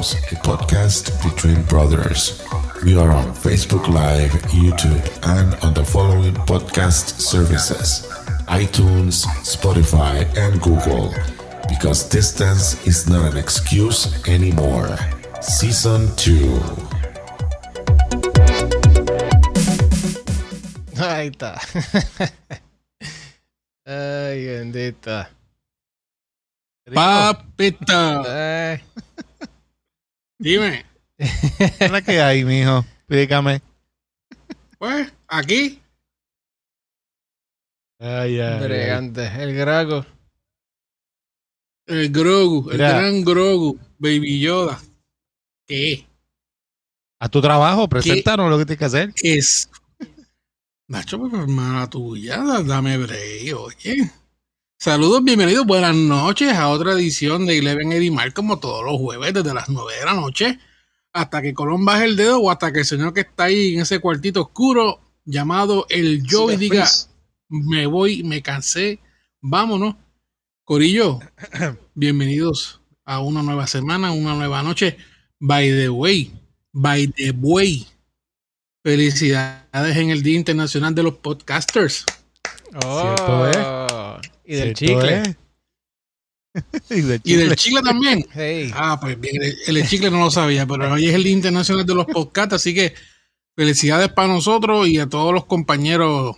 A podcast between brothers. We are on Facebook Live, YouTube, and on the following podcast services iTunes, Spotify, and Google. Because distance is not an excuse anymore. Season 2. Ahí está. Ay, bendita. Papita, Ay. dime, ¿Qué es la que hay, mijo? Explícame. pues, aquí, Ay, ay. Bregante. El Grago. el Grogu, Mira. el gran Grogu, Baby Yoda. ¿Qué A tu trabajo, preséntanos lo que tienes que hacer. es? Nacho, pues, hermana tuya, da- dame break, oye. Saludos, bienvenidos, buenas noches a otra edición de Eleven Edimar, como todos los jueves, desde las 9 de la noche, hasta que Colón baje el dedo o hasta que el señor que está ahí en ese cuartito oscuro, llamado el Joey, diga, me voy, me cansé, vámonos. Corillo, bienvenidos a una nueva semana, una nueva noche. By the way, by the way, felicidades en el Día Internacional de los Podcasters. Oh. Y del Cierto chicle. y del Y del chicle. chicle también. Hey. Ah, pues bien, el, el chicle no lo sabía, pero hoy es el Día Internacional de los Podcasts, así que felicidades para nosotros y a todos los compañeros,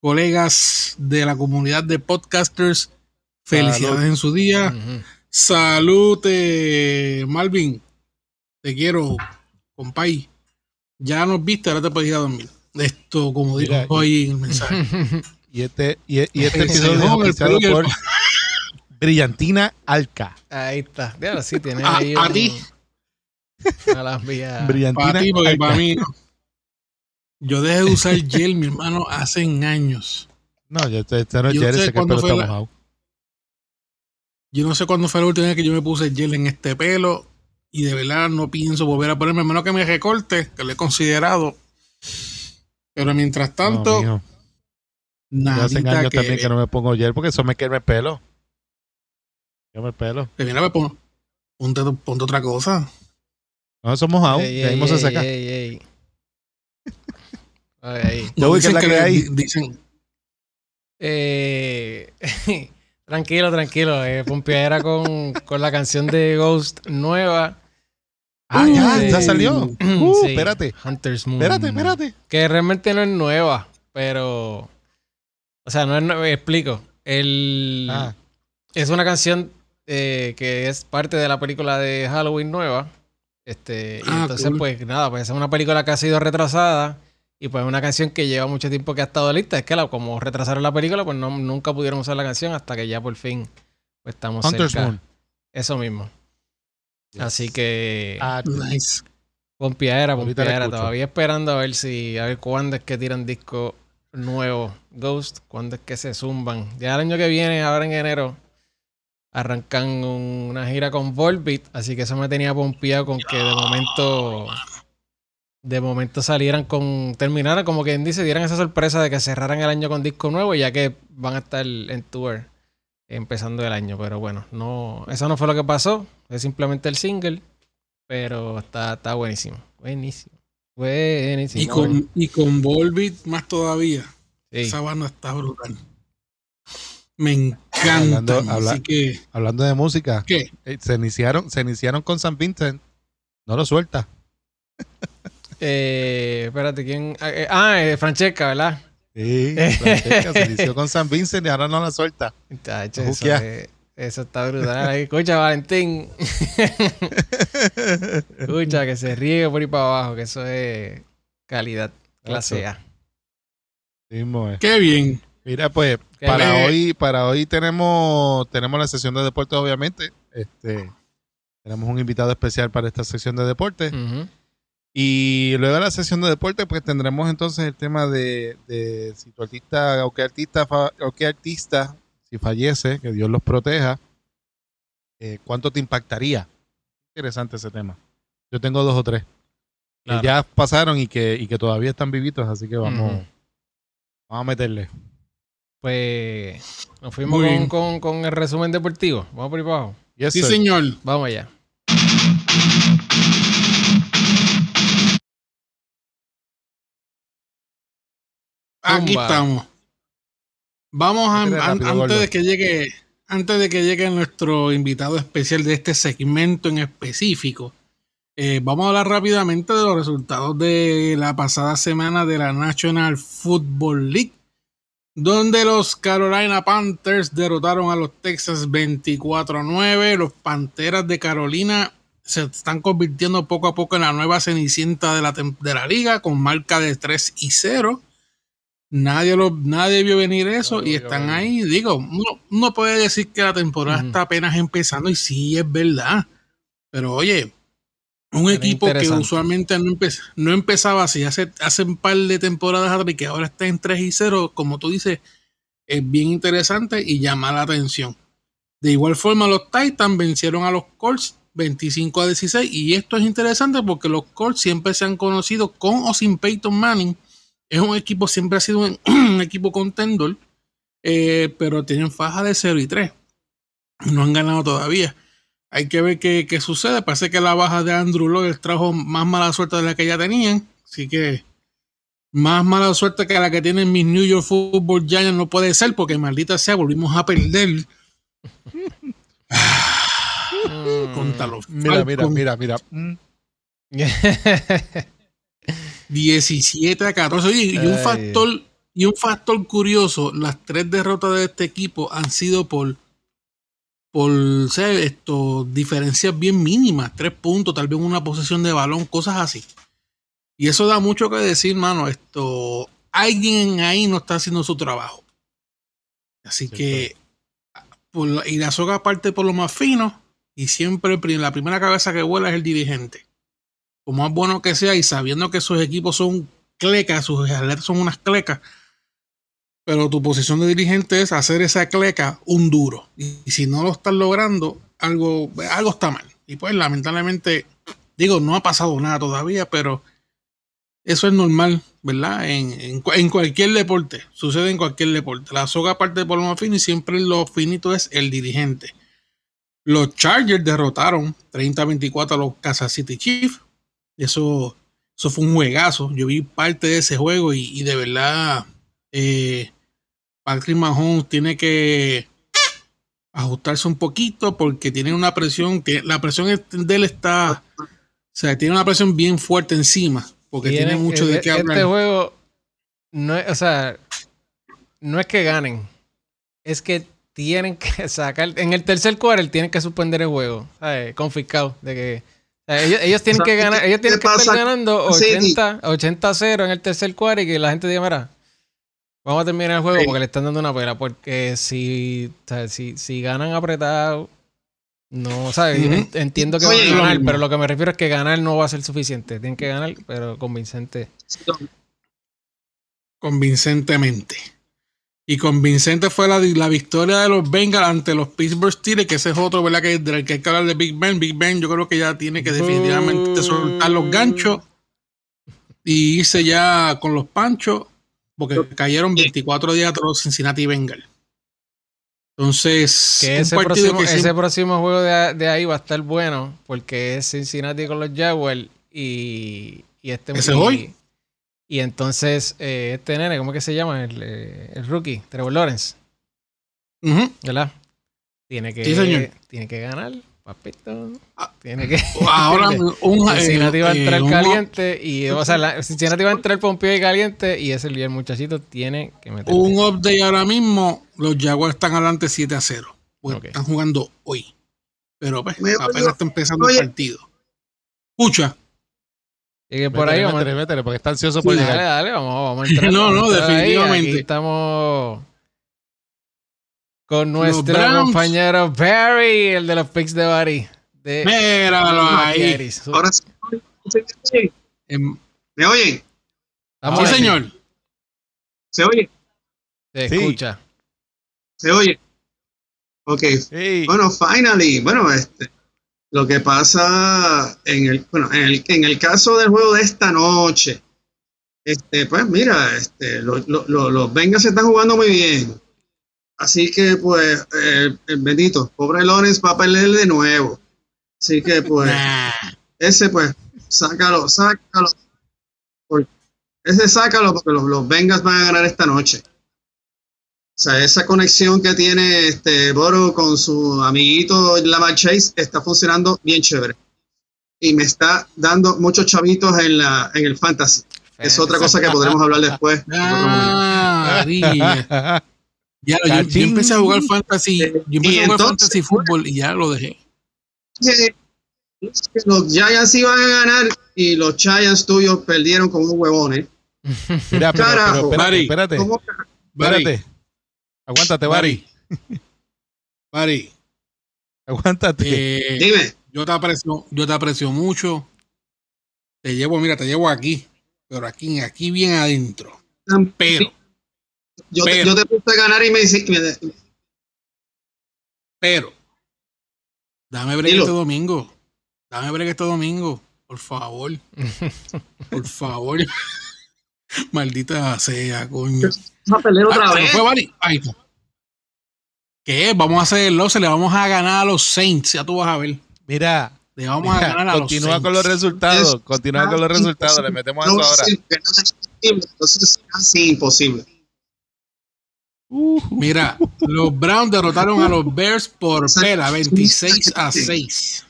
colegas de la comunidad de podcasters. Felicidades Salud. en su día. Ujú. Salute, Malvin. Te quiero, compay. Ya nos viste, ahora te puedes ir a dormir. Esto, como digo hoy en el mensaje. Y este, y, y este episodio es por Brillantina Alca. Ahí está. Diablo, sí, tiene A- ahí a ti. A las vías. Brillantina Para ti, porque Alca. para mí no. Yo dejé de usar gel, mi hermano, hace años. No, ya este, este no es Yo Jerry, sé ese que el pelo está la- mojado. Yo no sé cuándo fue la última vez que yo me puse gel en este pelo y de verdad no pienso volver a ponerme, a menos que me recorte, que lo he considerado. Pero mientras tanto, No. Yo hace años que, también que no me pongo gel porque eso me quema el pelo. Quema el pelo. que mira, me pongo- ponte, ponte otra cosa. No, eso es mojado. Ey, ahí ey, mismo se ey, seca. ey, ey. Ay, ay. Yo voy que la que le- hay. di- Dicen, Eh, tranquilo, tranquilo. Eh, Pompeadera con, con la canción de Ghost nueva. Ah, ya, ya salió. Uh, Sí, espérate. Hunter's Moon. Espérate, espérate. Que realmente no es nueva, pero. O sea, no es nueva. Explico. El, Ah, Es una canción eh, que es parte de la película de Halloween nueva. Este, y Ah, entonces, cool. pues nada, pues es una película que ha sido retrasada. Y pues es una canción que lleva mucho tiempo que ha estado lista. Es que la- como retrasaron la película, pues no, nunca pudieron usar la canción hasta que ya por fin pues, estamos Hunter's cerca. Moon. Eso mismo. Así que Ah, nice. pompiadera, pompiadera. Todavía esperando a ver si, a ver cuándo es que tiran disco nuevo Ghost, cuándo es que se zumban. Ya el año que viene, ahora en enero, arrancan un- una gira con Volbeat, así que eso me tenía pompeado con que de momento de momento salieran con terminaran como quien dice, dieran esa sorpresa de que cerraran el año con disco nuevo, ya que van a estar en tour empezando el año, pero bueno, no eso no fue lo que pasó, es simplemente el single, pero está está buenísimo, buenísimo. Buenísimo. Y con, y con Volbeat más todavía. Sí. Esa banda está brutal. Me encanta. Hablando- habla- Así que, hablando de música, ¿qué? eh, se iniciaron, se iniciaron con San Vincent. No lo suelta. Eh, espérate, ¿quién? Ah, eh, Ah, eh, Francesca, ¿verdad? Sí, Francesca se inició con San Vincent y ahora no la suelta. Tacho, eso, Juquea. es- eso está brutal. Ahí, Escucha, Valentín. Escucha, que se riegue por ahí para abajo, que eso es calidad, clase A. Sí. Qué bien. Mira, pues Qué para bien. hoy, para hoy tenemos, tenemos la sesión de deportes, obviamente. Este, tenemos un invitado especial para esta sección de deportes. Ujú. Y luego de la sesión de deporte, pues tendremos entonces el tema de, de si tu artista o qué artista, fa- o qué artista, si fallece, que Dios los proteja, eh, ¿cuánto te impactaría? Interesante ese tema. Yo tengo dos o tres Claro. que ya pasaron y que, y que todavía están vivitos, así que vamos. Vamos a meterle. Pues nos fuimos con, con- con el resumen deportivo. Vamos por ahí para abajo. Yes, Sí, sir. señor. Vamos allá. Aquí estamos. Vamos a, rápido, antes gordo. de que llegue, antes de que llegue nuestro invitado especial de este segmento en específico, eh, vamos a hablar rápidamente de los resultados de la pasada semana de la National Football League, donde los Carolina Panthers derrotaron a los Texas 24-9. Los Panteras de Carolina se están convirtiendo poco a poco en la nueva cenicienta de la, de la liga con marca de 3 y 0. Nadie, lo, nadie vio venir eso No y están ahí. Digo, uno, uno puede decir que la temporada está apenas empezando y sí es verdad. Pero oye, un Era equipo que usualmente no, empe- no empezaba así hace, hace un par de temporadas atrás y que ahora está en 3 y 0, como tú dices, es bien interesante y llama la atención. De igual forma, los Titans vencieron a los Colts 25 a 16 y esto es interesante porque los Colts siempre se han conocido con o sin Peyton Manning. Es un equipo, siempre ha sido un, un equipo contendor, eh, pero tienen faja de 0 y 3. No han ganado todavía. Hay que ver qué, qué sucede. Parece que la baja de Andrew Lloyd trajo más mala suerte de la que ya tenían. Así que más mala suerte que la que tienen mis New York Football Giants no puede ser porque maldita sea, volvimos a perder Mm. contra los Mira, mira, mira, mira. Mm. 17 a 14. Oye, y un factor, y un factor curioso, las tres derrotas de este equipo han sido por por esto, diferencias bien mínimas, tres puntos, tal vez una posesión de balón, cosas así. Y eso da mucho que decir, mano. Esto, alguien ahí no está haciendo su trabajo. Así Sí, que, por y la soga parte por lo más fino, y siempre la primera cabeza que vuela es el dirigente por más bueno que sea y sabiendo que sus equipos son clecas, sus atletas son unas clecas, pero tu posición de dirigente es hacer esa cleca un duro. Y, si no lo estás logrando, algo, algo está mal. Y pues lamentablemente, digo, no ha pasado nada todavía, pero eso es normal, ¿verdad? En, en, en cualquier deporte, sucede en cualquier deporte. La soga parte lo más fino y siempre lo finito es el dirigente. Los Chargers derrotaron 30-24 a los Kansas City Chiefs. Eso, eso fue un juegazo. Yo vi parte de ese juego y, y de verdad eh, Patrick Mahomes tiene que ajustarse un poquito porque tiene una presión, que la presión es- de él está, o sea, tiene una presión bien fuerte encima porque tiene, mucho de qué Este hablar. juego no es, o sea, no es que ganen, es que tienen que sacar, en el tercer quarter tienen que suspender el juego, ¿sabes? confiscado, de que ellos, ellos tienen O sea, que ganar, ¿qué- ellos tienen que estar ganando con City? 80, 80-0 en el tercer quarter y que la gente diga, mira, vamos a terminar el juego Sí. porque le están dando una pela, porque si, o sea, si, si ganan apretado, no, ¿sabes? En- Entiendo que Oye, van a ganar, pero lo que me refiero es que ganar no va a ser suficiente. Tienen que ganar, pero convincente. convincentemente. Y convincente fue la, la victoria de los Bengals ante los Pittsburgh Steelers, que ese es otro, ¿verdad? Que, del que hay que hablar de Big Ben. Big Ben yo creo que ya tiene que definitivamente soltar los ganchos y irse ya con los panchos, porque cayeron 24 días a los Cincinnati Bengals. Entonces, Que un ese partido próximo, que ese siempre- próximo juego de, de ahí va a estar bueno porque es Cincinnati con los Jaguars y, y este ¿Ese y, es hoy? Y entonces eh, este nene, ¿cómo que se llama? El, eh, el rookie, Trevor Lawrence. ¿verdad? Tiene que, Sí, señor. tiene que ganar, papito. Ah. Tiene que. Ahora un, Cincinnati va a eh, entrar caliente y, o sea, la- Cincinnati va a entrar pompeo y caliente y ese el muchachito tiene que meter. un update ahora mismo, los Jaguars están adelante 7 a 0. Porque Ok. están jugando hoy. Pero pues, apenas está empezando oye. el partido. Escucha, Y que por ahí Métele, vamos a- métele, métele, porque está ansioso por Sí, Dale, llegar. dale, vamos, vamos a entrar. No, no, definitivamente. Aquí estamos con nuestro compañero Barry, el de los picks de Barry. De míralo ahí. Ahora sí. ¿Se oye? Em, ¿Me oyen? Estamos sí, señor. ¿Se oye? Se Sí. escucha. ¿Se oye? Ok. Sí. Bueno, finally. Bueno, este, lo que pasa en el, bueno, en el, en el caso del juego de esta noche, Este, pues mira, este, lo- lo- lo- los Bengals se están jugando muy bien. Así que, pues, eh, bendito, pobre Lawrence va a perder de nuevo. Así que, pues, ese, pues, sácalo, sácalo. Ese sácalo porque los, los Bengals van a ganar esta noche. Sea, esa conexión que tiene este Boro con su amiguito Lamar Chase está funcionando bien chévere. Y me está dando muchos chavitos en, la, en el fantasy. Es otra cosa que podremos hablar después. Ah. Ya, yo, empecé a jugar fantasy, yo Y empecé a jugar entonces- fantasy fútbol y ya lo dejé. que los Giants iban a ganar y los Giants tuyos perdieron con unos huevones. Mira, pero, pero Carajo. espérate, Mari. espérate, ¿Cómo? espérate. Aguántate, Bari. Bari, Aguántate. eh, Dime, yo te aprecio, yo te aprecio mucho. Te llevo, mira, te llevo aquí, pero aquí, aquí bien adentro. Pero, yo, te, pero- yo te puse a ganar y me me- pero, dame break Dilo. este domingo. Dame break este domingo, por favor. Por favor. Maldita sea, coño. Vas a perder otra Ah, ¿se vez. fue? Ahí está. ¿Qué? Vamos a hacerlo, se le vamos a ganar a los Saints, ya tú vas a ver. Mira, Le vamos a ganar a los continúa con los resultados. Es- Continúa con los resultados. Le metemos a No, eso ahora. sí, que no es posible, Entonces es casi imposible. Mira, los Browns derrotaron a los Bears por pela, 26 a 6.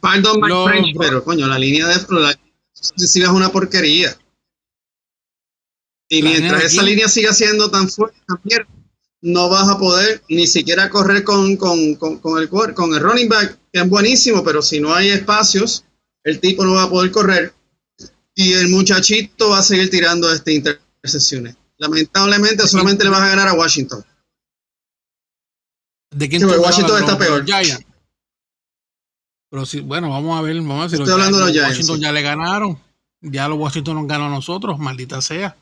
Pardon my Los- pero coño, la línea de la es una porquería. Y ¿La mientras esa línea siga siendo tan fuerte, también, no vas a poder ni siquiera correr con, con, con, con el, cuer- con el running back, que es buenísimo, pero si no hay espacios, el tipo no va a poder correr. Y el muchachito va a seguir tirando este intercepciones. Lamentablemente, solamente le vas a ganar a Washington. ¿De quién Sí? Washington ¿De los- está los peor. Giants? Pero sí, bueno, vamos a ver, vamos a ver si Estoy hablando de los Giants, Washington sí. ya le ganaron. Ya los Washington nos ganó a nosotros, maldita sea.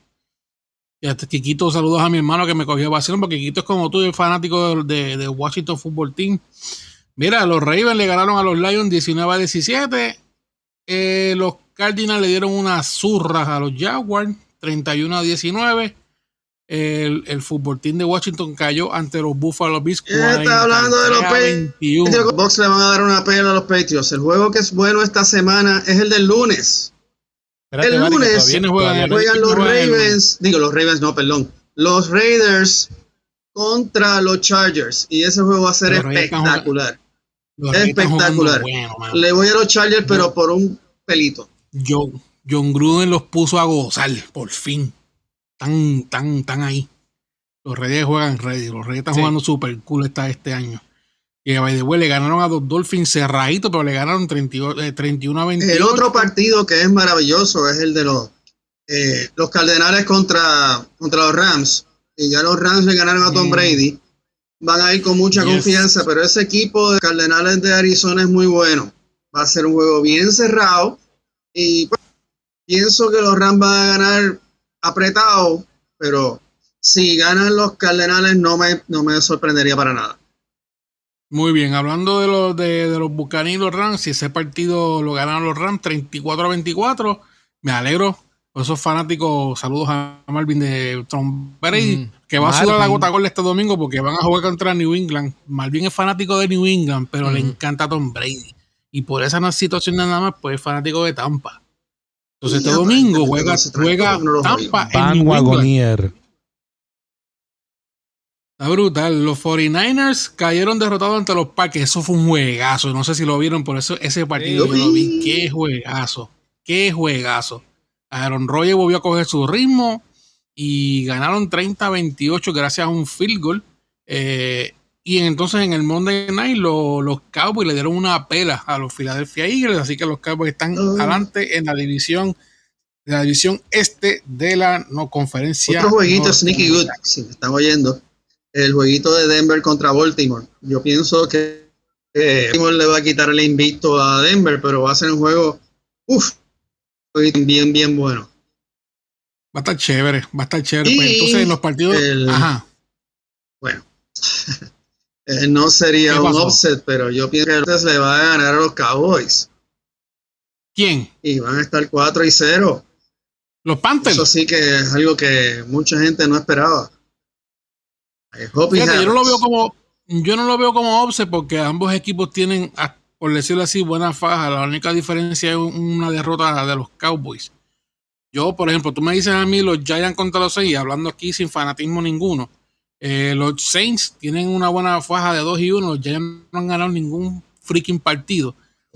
Y hasta Kikito, saludos a mi hermano que me cogió vacío, porque Kikito es como tú, es fanático de, Washington Football Team. Mira, los Ravens le ganaron a los Lions 19 a 17. Eh, los Cardinals le dieron unas zurras a los Jaguars 31 a 19. El, el fútbol team de Washington cayó ante los Buffalo Bills. ¿Qué está hablando de los 43 a Patriots? 21. Los Bucks le van a dar una pela a los Patriots. El juego que es bueno esta semana es el del lunes. Espérate, el lunes todavía- ¿quiénes juegan los Ravens, digo los Ravens, no, perdón. Los Raiders contra los Chargers. Y ese juego va a ser Los espectacular. Espectacular. bueno. Le voy a los Chargers, pero por un pelito. John, John Gruden los puso a gozar, por fin. Tan, tan, tan ahí. Los Reyes juegan ready. Los Reyes están Sí. jugando super cool esta, este año. Y by the way, le ganaron a los Dolphins cerradito, pero le ganaron 38, eh, 31 a 28. El otro partido que es maravilloso es el de los, eh, los Cardenales contra, contra los Rams. Y ya los Rams le ganaron a Tom Mm. Brady. Van a ir con mucha Yes. confianza, pero ese equipo de Cardenales de Arizona es muy bueno. Va a ser un juego bien cerrado. Y pues, pienso que los Rams van a ganar apretado, pero si ganan los Cardenales no me, no me sorprendería para nada. Muy bien, hablando de los de, de los Buccaneers y los Rams, si ese partido lo ganaron los Rams 34 a 24, me alegro. Por esos fanáticos, saludos a Marvin de Tom Brady, Mm, que va a sudar la Marvin. gota gorda este domingo porque van a jugar contra New England. Marvin es fanático de New England, pero le encanta Tom Brady. Y por esa situación nada más, pues es fanático de Tampa. Entonces Y este domingo juega, juega Tampa en New England. Está brutal. Los 49ers cayeron derrotados ante los Packers. Eso fue un juegazo. No sé si lo vieron, por eso ese partido yo lo vi. Qué juegazo. Qué juegazo. Aaron Rodgers volvió a coger su ritmo y ganaron 30-28 gracias a un field goal. Eh, y entonces en el Monday Night lo- los Cowboys le dieron una pela a los Philadelphia Eagles. Así que los Cowboys están Oh. adelante en la división, en la división este de la no conferencia. Otro jueguito norte. sneaky good, si me están oyendo. El jueguito de Denver contra Baltimore. Yo pienso que eh, Baltimore le va a quitar el invicto a Denver, pero va a ser un juego, uff, bien, bien bueno. Va a estar chévere, va a estar chévere. Y Pues entonces en los partidos. el- Ajá. Bueno, eh, no sería ¿Qué un offset, pero yo pienso que entonces le va a ganar a los Cowboys ¿Quién? y van a estar 4 y 0. Los Panthers. Eso sí que es algo que mucha gente no esperaba. Fíjate, yo no lo veo como, yo no lo veo como upset porque ambos equipos tienen, ah, por decirlo así, buenas fajas. La única diferencia es una derrota de los Cowboys. Yo, por ejemplo, tú me dices a mí los Giants contra los Saints, hablando aquí sin fanatismo ninguno. eh, los Saints tienen una buena faja de 2 y 1. Los Giants no han ganado ningún freaking partido.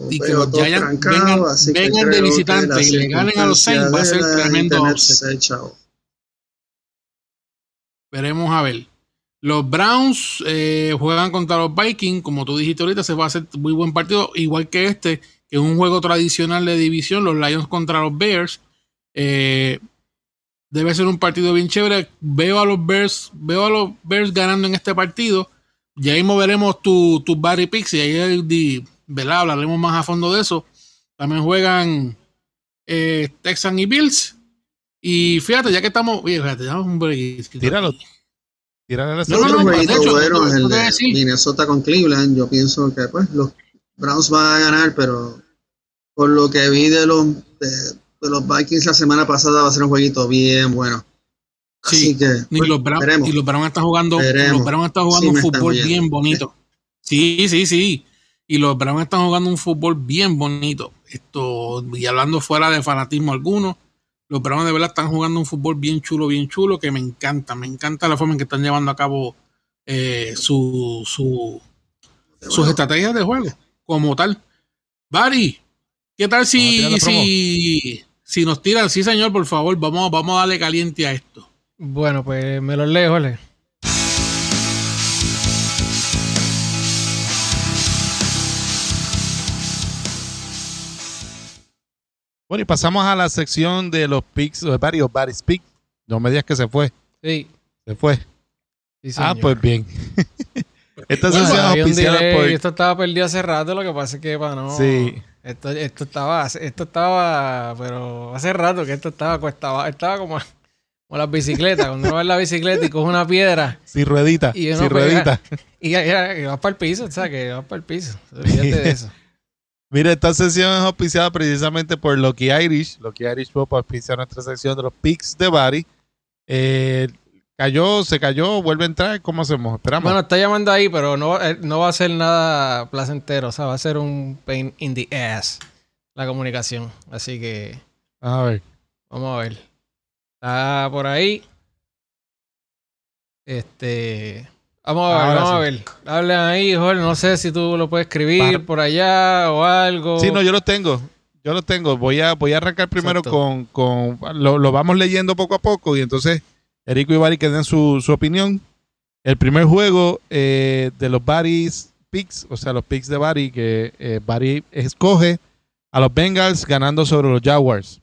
Y que los Giants trancado, vengan- de visitante y le ganen a los Saints, va a ser tremendo echó. Veremos a ver. Los Browns eh, juegan contra los Vikings. Como tú dijiste ahorita, se va a hacer muy buen partido. Igual que este, que es un juego tradicional de división. Los Lions contra los Bears. Eh, debe ser un partido bien chévere. Veo a los Bears, veo a los Bears ganando en este partido. Ya ahí veremos tus tu Barry Picks y ahí hablaremos más a fondo de eso. También juegan eh, Texans y Bills. Y fíjate, ya que estamos. Oye, fíjate, dame un break. Tíralo. La No, no, Otro no, jueguito de hecho, bueno es el de. Minnesota con Cleveland. Yo pienso que pues los Browns van a ganar, pero por lo que vi de los de, de los Vikings la semana pasada va a ser un jueguito bien bueno. Sí, Así que Y pues, los Browns, veremos. y los Browns están jugando, Veremos. los Browns están jugando Sí, un fútbol bien bonito. Sí, sí, sí. Y los Browns están jugando un fútbol bien bonito. Esto, y hablando fuera de fanatismo alguno, los Browns de verdad están jugando un fútbol bien chulo, bien chulo, que me encanta. Me encanta la forma en que están llevando a cabo eh, su, su, sus estrategias de juego, como tal. Barry, ¿qué tal si, si nos tiran? Sí, señor, por favor, vamos, vamos a darle caliente a esto. Bueno, pues me los leo, Jorge. Bueno, y pasamos a la sección de los picks, de varios Barry's Pick. No me digas que se fue. Sí. Se fue. sí, Ah, pues bien. Esta Bueno, sección delay, por. Esto estaba perdido hace rato, lo que pasa es que para no. Sí. Esto, esto estaba, esto estaba, pero hace rato que esto estaba, estaba, estaba como, como las bicicletas. Cuando uno va en la bicicleta y coge una piedra Sin ruedita. Y Sin pega- ruedita. y, ya- ya- que vas para el piso, o sea, que vas para el piso. Olvídate de eso. Mira, esta sesión es auspiciada precisamente por Lucky Irish. Lucky Irish Pop auspicia nuestra sección de los picks de Barry. Eh, cayó, se cayó, vuelve a entrar. ¿Cómo hacemos? Esperamos. Bueno, está llamando ahí, pero no, va- eh, no va a ser nada placentero. O sea, va a ser un pain in the ass la comunicación. Así que a ver. vamos a ver. Está por ahí. Este. Vamos a ver, Ahora vamos a ver. Hablen ahí, Jorge. No sé si tú lo puedes escribir por allá o algo. Sí, no, yo lo tengo. Yo lo tengo. Voy a, voy a arrancar primero Exacto. con, con lo, lo vamos leyendo poco a poco y entonces Erico y Barry que den su, su opinión. El primer juego eh, de los Barry's picks, o sea, los picks de Barry, que eh, Barry escoge a los Bengals ganando sobre los Jaguars.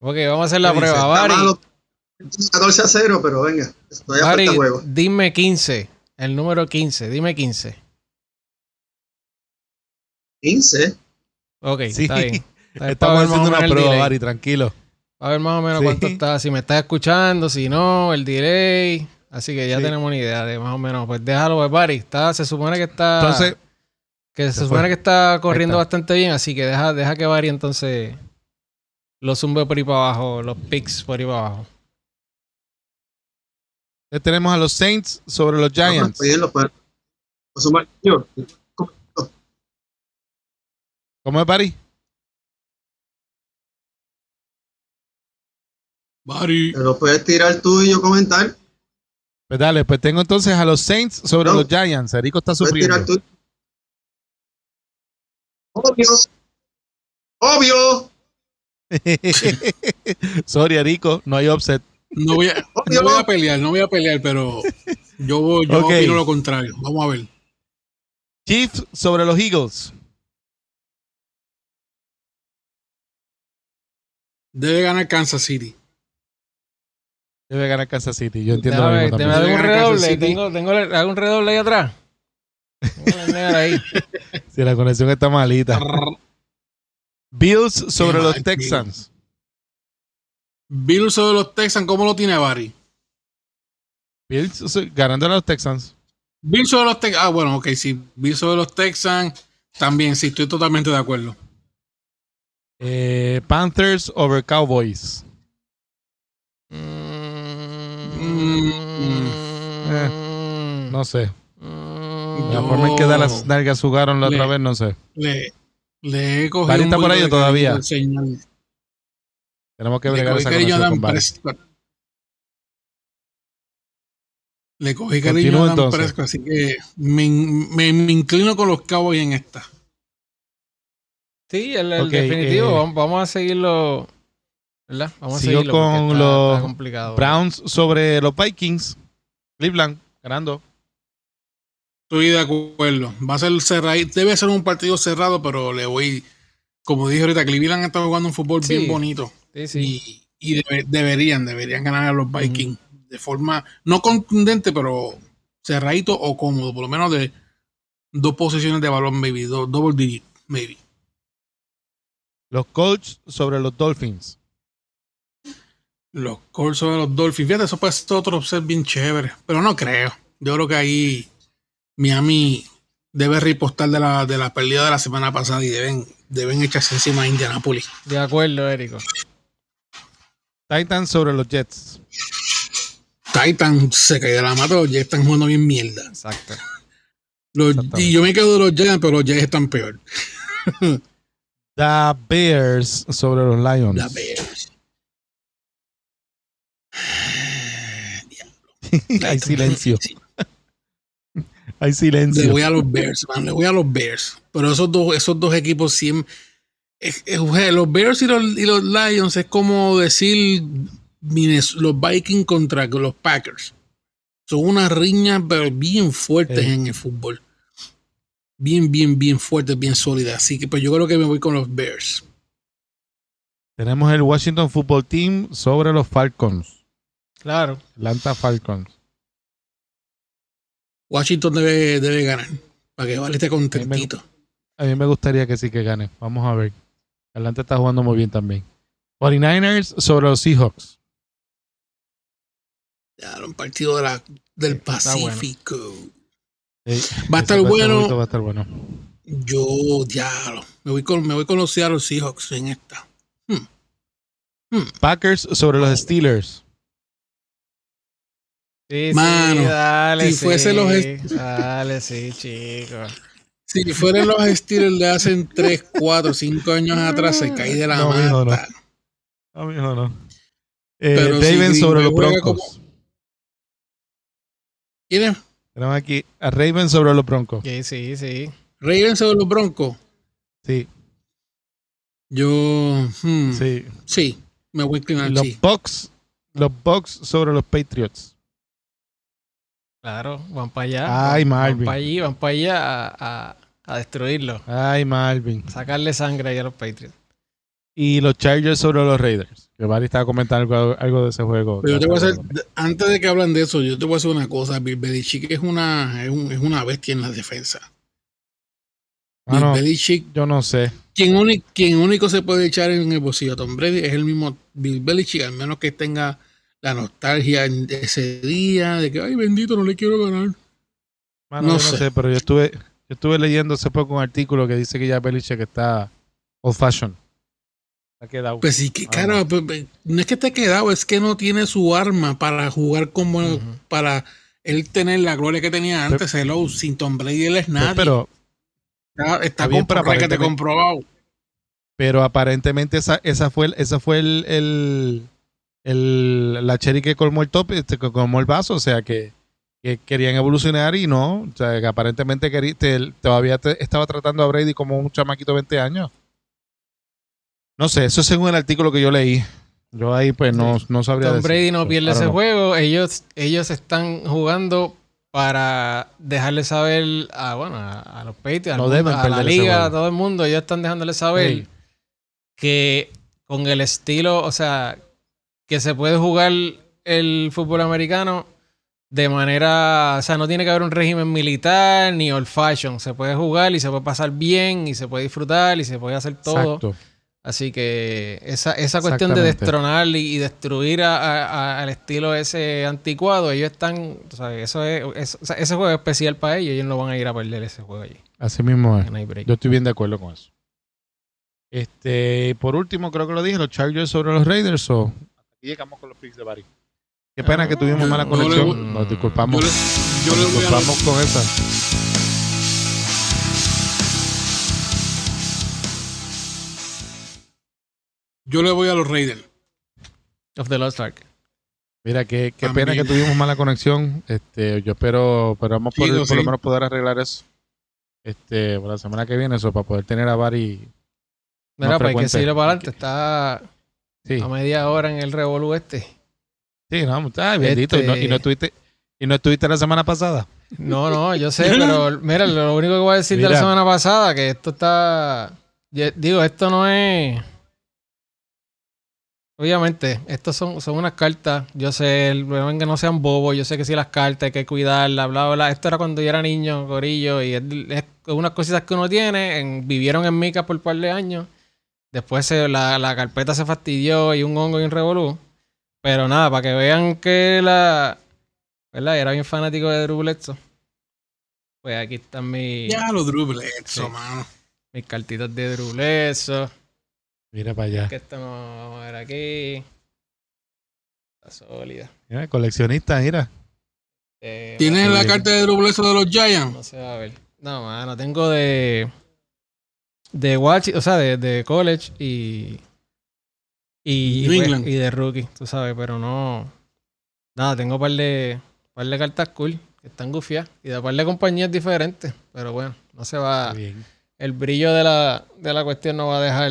Ok, vamos a hacer la Dice, prueba. está Bari, malo, 14 a 0, pero venga, estoy a Bari, falta juego. dime 15. El número 15. Dime 15. 15. Ok, Sí. está bien. Está bien, Estamos haciendo una prueba. Barry, tranquilo. A ver más o menos Sí. cuánto está, si me estás escuchando, si no, el delay. Así que ya Sí. tenemos una idea de más o menos. Pues déjalo, pues, Barry. Está, se supone que está. Entonces, que se, se supone fue. que está corriendo está. bastante bien, así que deja, deja que Barry entonces lo zumbe por ahí para abajo, los picks por ahí para abajo. Eh, tenemos a los Saints sobre los Giants. Yo, ¿Cómo es, Barry? Barry. Te lo puedes tirar tú y yo comentar. Pues dale, pues tengo entonces a los Saints sobre No. los Giants. Erico está Puedes sufriendo. tirar tú. Obvio. Obvio. Sorry, Erico, no hay offset. No voy, a, no voy a pelear, no voy a pelear, pero yo, voy- yo Ok. opino lo contrario. Vamos a ver. Chiefs sobre los Eagles. Debe ganar Kansas City. Debe ganar Kansas City. Yo entiendo Déjame, lo mismo también. un redoble. City. Tengo, tengo, hago un redoble ahí atrás. Ahí. Si la conexión está malita. Bills sobre los Texans. Bills sobre los Texans, ¿cómo lo tiene Barry? Bills so- ganando a los Texans. Bills sobre los Texans. Ah, bueno, ok, sí. Bills sobre los Texans. También, sí, estoy totalmente de acuerdo. Eh, Panthers over Cowboys. Mm. No sé. Mm. La forma en que da las nalgas jugaron la Le- otra vez, no sé. Le, le he cogido. Barry está por ahí todavía? Tenemos que Le bregar cogí esa cariño a. Prescott. Le cogí cariño a Dan. Prescott, así que me, me- me inclino con los Cowboys en esta. Sí, el, definitivo. eh, vamos, vamos a seguirlo. ¿Verdad? Vamos a seguirlo con está- los está complicado. Browns sobre los Vikings. Cleveland ganando. Estoy de acuerdo. Va a ser cerrado. Debe ser un partido cerrado, pero le voy. Como dije ahorita, Cleveland está jugando un fútbol Sí. bien bonito. Sí, sí. Y, y debe- deberían, deberían ganar a los Vikings de forma no contundente, pero cerradito o cómodo. Por lo menos de dos posiciones de balón, maybe. do- double digit, maybe. Los Colts sobre los Dolphins. Los Colts sobre los Dolphins. Fíjate, eso puede ser otro set bien chévere. Pero no creo. Yo creo que ahí Miami debe ripostar de la, de la pérdida de la semana pasada y deben, deben echarse encima a Indianapolis. De acuerdo, Érico. Titans sobre los Jets. Titan se cayó de la mata, los Jets están jugando bien mierda. Exacto. Los- y yo me quedo de los Jets, pero los Jets están peor. The Bears sobre los Lions. La Bears. Hay silencio. Hay Le silencio. voy a los Bears, man, le voy a los Bears. Pero esos dos, esos dos equipos siempre. Es- es- los Bears y los, y los Lions es como decir los Vikings contra los Packers. Son unas riñas pero bien fuertes Sí. en el fútbol. Bien, bien, bien fuertes, bien sólidas. Así que pues yo creo que me voy con los Bears. Tenemos el Washington Football Team sobre los Falcons. Claro. Atlanta Falcons. Washington debe, debe ganar. Para que Vale esté contentito. A mí me gustaría que sí que gane. Vamos a ver. Atlanta está jugando muy bien también. 49ers sobre los Seahawks. Ya, un partido de la, del Sí, está bueno. Pacífico. Va a estar bueno. bonito, Va a estar bueno. Yo, diablo. Me voy con, me voy con los Seattle Seahawks en esta. Packers sobre los Steelers. Sí, Mano, sí, dale, si sí. fuese los est- Dale, sí, chicos. Si fueran los Steelers de hace 3, 4, 5 años atrás, se cae de la No, mijo, no. mata. No, mijo, no. Eh, Pero si sobre los Broncos. ¿Quién es? Tenemos aquí a Ravens sobre los Broncos. Sí, sí, sí. Ravens sobre los Broncos. Sí, Yo, hmm, sí. sí. me voy a inclinar, Los sí. Bucks, los Bucks sobre los Patriots. Claro, van para allá. Ay, van, Marvin. Van para allí, van para allá a, a, a destruirlo. Ay, Marvin. sacarle sangre ahí a los Patriots. Y los Chargers sobre los Raiders. Que Barry estaba comentando algo, algo de ese juego. Pero yo te voy a hacer, antes de que hablan de eso, yo te voy a hacer una cosa. Bill Belichick es una, es, un- es una bestia en la defensa. Bill Mano, Belichick, yo no sé. quien, uni- quien único se puede echar en el bolsillo a Tom Brady es el mismo Bill Belichick, al menos que tenga la nostalgia en ese día de que, ay, bendito, no le quiero ganar. Mano, No yo no sé. pero yo estuve, yo estuve leyendo hace poco un artículo que dice que ya Belichick está old fashion. Ha quedado. Pues sí, que Ah, cara, pues, no es que esté quedado, es que no tiene su arma para jugar como, para él tener la gloria que tenía antes. Hello, sin Tom Brady él es nadie. pero, está está bien, pero que te comprobado. pero aparentemente esa, esa fue, el, esa fue el, el, el- la cherry que colmó el top, este, que colmó el vaso. O sea que, que querían evolucionar y no. O sea que aparentemente querí- te- todavía te- estaba tratando a Brady como un chamaquito de 20 años. No sé, eso es según el artículo que yo leí. Yo ahí pues no, no sabría Tom decir. Brady no pierde ese juego. Ellos, ellos están jugando para dejarle saber a, bueno, a, a los Patriots, No mundo, a la liga, a todo el mundo. Ellos están dejándole saber Sí. que con el estilo, o sea, que se puede jugar el fútbol americano de manera, o sea, no tiene que haber un régimen militar ni old fashion. Se puede jugar y se puede pasar bien y se puede disfrutar y se puede hacer todo. Exacto. Así que esa, esa cuestión de destronar y, y destruir a- a- a- al estilo ese anticuado, ellos están, o sea, eso es, es- o sea, ese juego es especial para ellos, ellos no van a ir a perder ese juego allí. Así mismo es. Yo estoy bien de acuerdo con eso. Este, por último, creo que lo dije, los Chargers sobre los Raiders. O llegamos con los picks de Barry. Qué pena que tuvimos mala conexión. Nos disculpamos. Yo le, yo nos disculpamos con esa. yo le voy a los Raiders. Of the Lost Ark. Mira, qué, qué pena que tuvimos mala conexión. Este, yo espero, esperamos por, Digo, por sí. lo menos poder arreglar eso. Este, por la semana que viene, eso, para poder tener a Barry. Mira, Más pues hay que seguir para adelante. Está Sí, a media hora en el revolú este. sí, no, ay, bendito. Y, no, Este- y no estuviste, y no estuviste la semana pasada. No, no, yo sé, pero mira, lo único que voy a decir de la semana pasada, que esto está. Digo, esto no es. Obviamente, estos son, son unas cartas. Yo sé, el problema es que no sean bobos. Yo sé que sí las cartas hay que cuidarlas, bla, bla, bla. Esto era cuando yo era niño, gorillo, y es, es unas cositas que uno tiene. en- vivieron en Mica por un par de años. Después se- la, la carpeta se fastidió y un hongo y un revolú. Pero nada, para que vean que la. ¿Verdad? Era bien fanático de Drew Bledsoe. Pues aquí están mis, Ya los Drew Bledsoe, Sí. mano. mis cartitas de Drew Bledsoe. Mira para allá. Que estamos vamos a ver aquí. Está sólida. Mira, coleccionista, mira. Eh, ¿Tienes la carta de Drew Bledsoe de los Giants? No se va a ver. No, mano, tengo de. De Watch, o sea, de, de college y. Y, New pues, England. y de rookie, tú sabes, pero no. Nada, tengo un par de, par de cartas cool que están gufiadas y de par de compañías diferentes, pero bueno, no se va. Bien. El brillo de la, de la cuestión no va a dejar.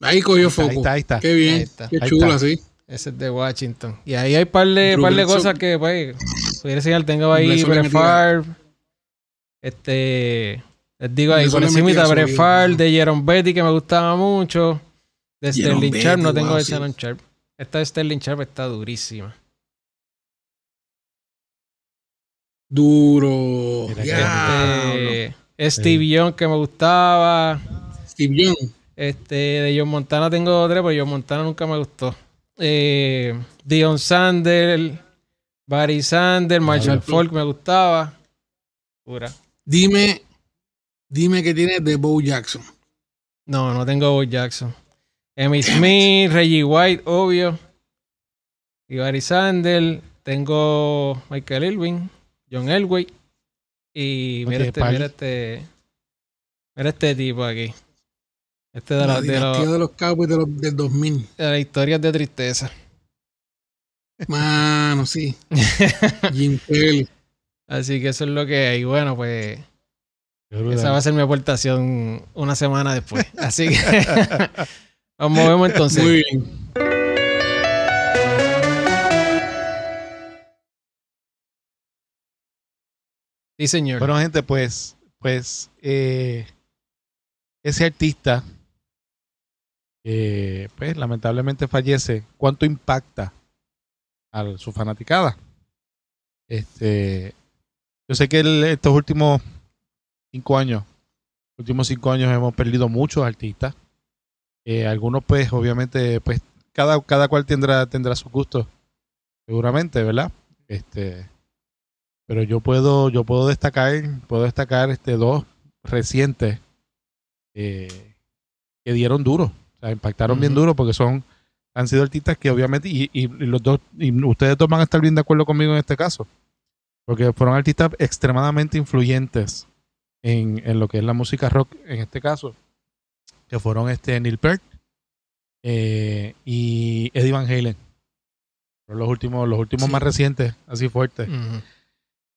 Ahí cogió foco. ahí está, ahí está. Qué bien. Ahí está. Qué Ahí chula, está. sí. Ese es de Washington. Y ahí hay par de, par de cosas que, pues, pudiera enseñar. Tengo ahí Brett Favre. Este. Les digo ahí, por encima Favre, ¿no? de Jerome Betty, que me gustaba mucho. De Jerome Sterling Sharp, no tengo wow, de sí. Shannon Sharp. Esta de Sterling Sharp está durísima. Duro. Este, Steve Young, que me gustaba. Steve Young. Este, de John Montana tengo tres, pero John Montana nunca me gustó. Eh, Dion Sander, Barry Sander, Marshall. Falk me gustaba. Pura. Dime, dime que tienes de Bo Jackson. No, no tengo Bo Jackson. Emmy Smith, Reggie White, obvio. Y Barry Sander. Tengo Michael Irving, John Elway. Y mira este, pal. mira este. Mira este tipo aquí. Este de, la los- de, los- de los Cowboys de los, del 2000. de las historias de tristeza. Mano, sí. Jim Kelly. Así que eso es lo que hay. Bueno, pues. Esa va a ser mi aportación una semana después. Así que nos movemos entonces. Muy bien. Sí, señor. Bueno, gente, pues, pues, eh, ese artista, eh, pues, lamentablemente fallece. ¿Cuánto impacta a su fanaticada? Este, yo sé que el- estos últimos cinco años, últimos cinco años hemos perdido muchos artistas. Eh, algunos, pues, obviamente, pues, cada, cada cual tendrá, tendrá sus gustos, seguramente, ¿verdad? Este, pero yo puedo, yo puedo destacar, puedo destacar este dos recientes eh, que dieron duro, o sea, impactaron bien duro porque son, han sido artistas que obviamente, y, y los dos, y ustedes dos van a estar bien de acuerdo conmigo en este caso, porque fueron artistas extremadamente influyentes en, en lo que es la música rock en este caso, que fueron este Neil Peart eh, y Eddie Van Halen. Fueron los últimos, los últimos Sí. más recientes, así fuertes.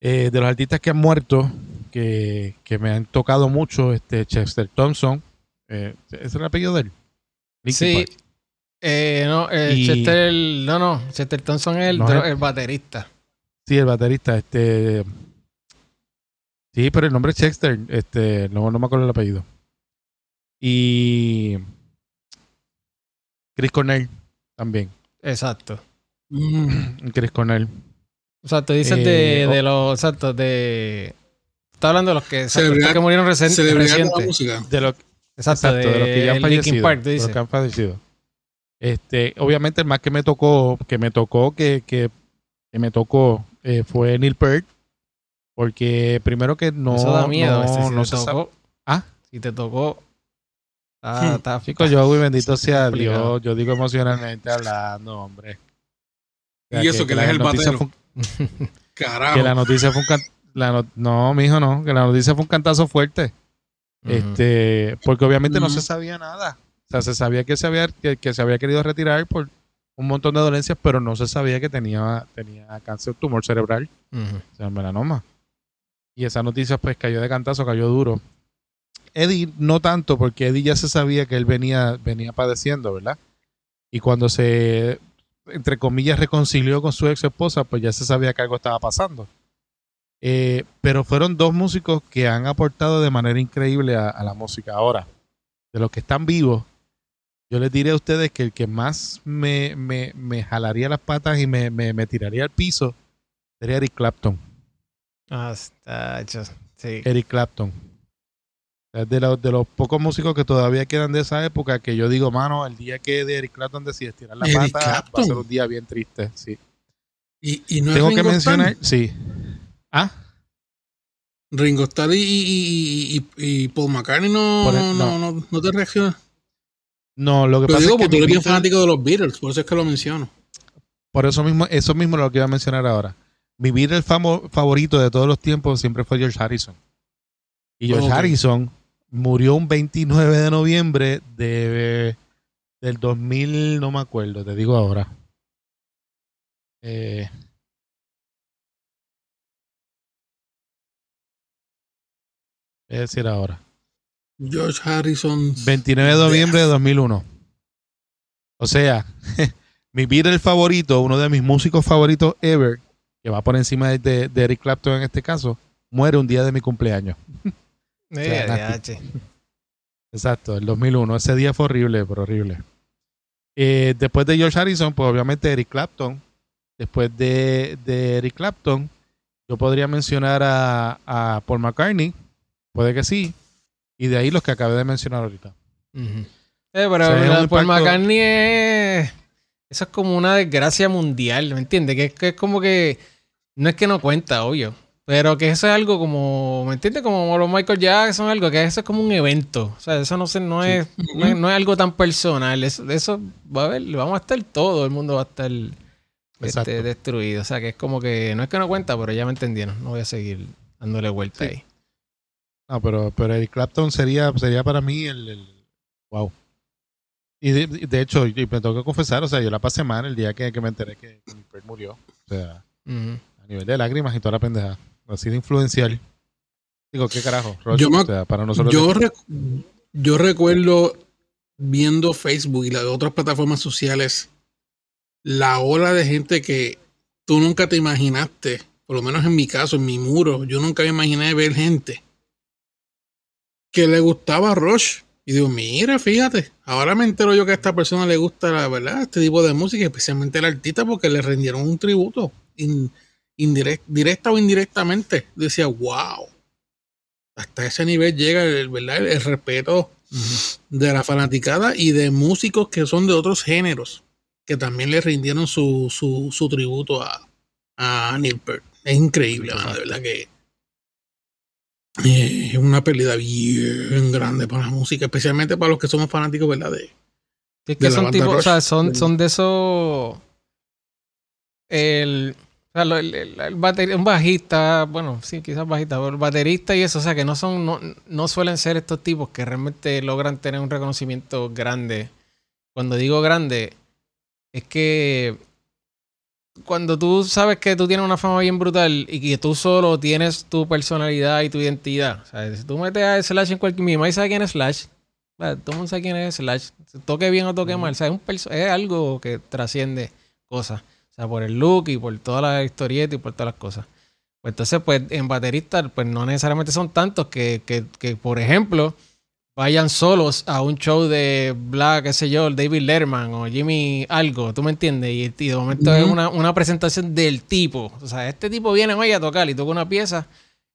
Eh, de los artistas que han muerto, que, que me han tocado mucho, este Chester Thompson, eh, ¿ese es el apellido de él? Linkin Sí. Eh, no, eh, Y- Chester, no, no, Chester Thompson es el, No es- el baterista. Sí, el baterista, este. Sí, pero el nombre es Chester, este, no, no me acuerdo el apellido. Y Chris Cornell también. Exacto. Mm. Chris Cornell. O sea, tú dices Eh, de, de oh. los, exacto, de... Está hablando de los que, exacto, estos que murieron de la recientes. música. De los, Exacto, exacto, de los que ya han fallecido. Park, de los que han fallecido. Este, obviamente el más que me tocó, que me tocó, que, que, que me tocó, eh, fue Neil Peart. Porque primero que no, Eso da miedo. no, este, si no te se tocó, ¿Ah? Si te tocó Está, está Chico, yo, güey, bendito sea Dios. Yo digo emocionalmente hablando, hombre. O sea, Y eso que él es la el batero. un- Carajo. que la noticia fue un can- la no, no, mijo, no. Que la noticia fue un cantazo fuerte. Este, porque obviamente no se sabía nada. O sea, se sabía que se había, que, que se había querido retirar por un montón de dolencias, pero no se sabía que tenía, tenía cáncer, tumor cerebral, o sea, melanoma. Y esa noticia pues cayó de cantazo, cayó duro. Eddie no tanto, porque Eddie ya se sabía que él venía, venía padeciendo, ¿verdad? Y cuando se, entre comillas, reconcilió con su ex esposa, pues ya se sabía que algo estaba pasando. Eh, pero fueron dos músicos que han aportado de manera increíble a, a la música. Ahora, de los que están vivos, yo les diré a ustedes que el que más me, me, me jalaría las patas y me, me, me tiraría al piso sería Eric Clapton. Ah, está hecho. Sí. Eric Clapton. Es de los, de los pocos músicos que todavía quedan de esa época que yo digo, mano, el día que de Eric Clapton decide tirar la Eric pata va a ser un día bien triste. Sí. Y, y no Tengo es que mencionar, sí. Ah, Ringo Starr y, y, y, y Paul McCartney no, no, no. no, no te reaccionan. no, lo que Pero pasa digo, es que porque tú eres bien fanático de los Beatles, por eso es que lo menciono. por eso mismo, eso mismo es lo que iba a mencionar ahora. Mi Beatle famo- favorito de todos los tiempos siempre fue George Harrison. Y George. Harrison murió un 29 de noviembre de, del 2000, no me acuerdo, te digo ahora. Eh, voy a decir ahora. George Harrison. 29 de noviembre de 2001. O sea, mi Beatle favorito, uno de mis músicos favoritos ever, que va por encima de, de- Eric Clapton en este caso, muere un día de mi cumpleaños. Claro. DH. Exacto, el 2001. Ese día fue horrible, pero horrible. Eh, después de George Harrison, pues obviamente Eric Clapton. Después de, de Eric Clapton, yo podría mencionar a, a Paul McCartney. Puede que sí. Y de ahí los que acabé de mencionar ahorita. Eh, pero O sea, Paul McCartney es. Eso es como una desgracia mundial, ¿me entiendes? Que, que es como que. No es que no cuenta, obvio. Pero que eso es algo como. ¿Me entiendes? Como los Michael Jackson, algo que eso es como un evento. O sea, eso no, se, no, es, no, es, no es algo tan personal. Eso, eso va a haber, vamos a estar todo, el mundo va a estar este, destruido. O sea, que es como que. No es que no cuenta, pero ya me entendieron. No voy a seguir dándole vuelta Sí. ahí. No, pero, pero Eric Clapton sería, sería para mí el, el- wow. Y de, de hecho, y me tengo que confesar, o sea, yo la pasé mal el día que, que me enteré que, perro murió. O sea. A nivel de lágrimas y toda la pendeja. Así de influencial. Digo, ¿qué carajo? Roch? Yo o sea, para nosotros. Yo, rec- yo recuerdo viendo Facebook y las otras plataformas sociales la ola de gente que tú nunca te imaginaste, por lo menos en mi caso, en mi muro, yo nunca me imaginé ver gente que le gustaba Rush. Y digo, mira, fíjate, ahora me entero yo que a esta persona le gusta, la verdad, este tipo de música, especialmente el artista, porque le rendieron un tributo, indirect- directa o indirectamente. Decía, wow, hasta ese nivel llega el, ¿verdad? el, el respeto de la fanaticada y de músicos que son de otros géneros, que también le rindieron su, su, su tributo a, a Neil Peart. Es increíble, mano, de verdad que eh, es una pérdida bien grande para la música, especialmente para los que somos fanáticos, ¿verdad? De, es que de son tipos, o sea, son, son de esos. El. O sea, el, el- el un bajista, bueno, sí, quizás bajista, pero el baterista y eso, o sea, que no son, no, no suelen ser estos tipos que realmente logran tener un reconocimiento grande. Cuando digo grande, es que cuando tú sabes que tú tienes una fama bien brutal y que tú solo tienes tu personalidad y tu identidad, o sea, si tú metes a Slash en cualquier mismo, ahí sabe quién es Slash, todo el mundo sabe quién es Slash. Toque bien o toque mal. O sea, es, un es algo que trasciende cosas. Sea, por el look y por toda la historieta y por todas las cosas. Pues entonces, pues en baterista, pues no necesariamente son tantos que, que, que, por ejemplo, vayan solos a un show de Black, qué sé yo, David Letterman o Jimmy algo, ¿tú me entiendes? Y, y de momento es una, una presentación del tipo. O sea, este tipo viene hoy a tocar y toca una pieza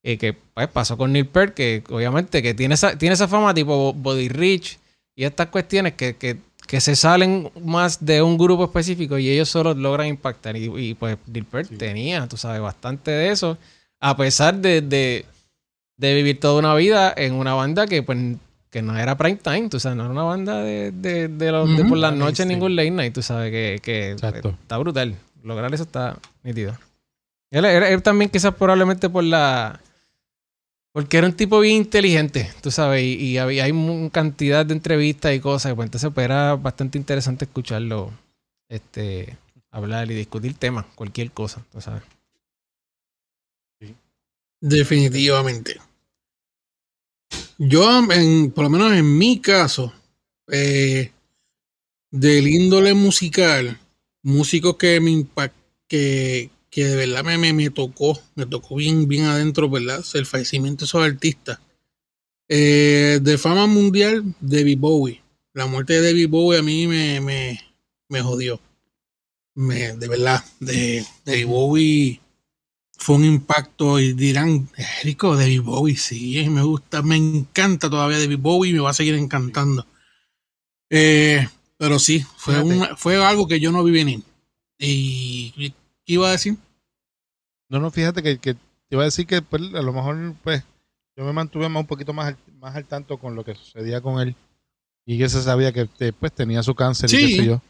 eh, que pues, pasó con Neil Peart, que obviamente que tiene esa, tiene esa fama tipo Body Rich y estas cuestiones que, que, que se salen más de un grupo específico y ellos solo logran impactar. Y, y, pues Neil Peart tenía, tú sabes, bastante de eso, a pesar de, de, de vivir toda una vida en una banda que pues que no era prime time, tú sabes, no era una banda de, de, de, los- de Ujú. por las noches, sí. ningún late night, tú sabes, que, que está brutal. Lograr eso está nítido. Él, él- él también quizás probablemente por la... Porque era un tipo bien inteligente, tú sabes, y, y había, hay una cantidad de entrevistas y cosas, pues entonces pues, era bastante interesante escucharlo este, hablar y discutir temas, cualquier cosa, tú sabes. Definitivamente. Yo, en, por lo menos en mi caso, eh, del índole musical, músicos que me impact, que, que de verdad me, me, me tocó, me tocó bien, bien adentro, ¿verdad? El fallecimiento de esos artistas. Eh, de fama mundial, David Bowie. La muerte de David Bowie a mí me, me, me jodió. Me, de verdad, de David Bowie fue un impacto y dirán, rico David Bowie, sí, me gusta, me encanta todavía David Bowie y me va a seguir encantando. Eh, pero sí, fue, fue algo que yo no vi venir. Y, y- ¿qué iba a decir? No, no, fíjate que, que te iba a decir que pues, a lo mejor pues yo me mantuve más un poquito más al, más al tanto con lo que sucedía con él y que se sabía que pues tenía su cáncer y Sí. qué sé yo.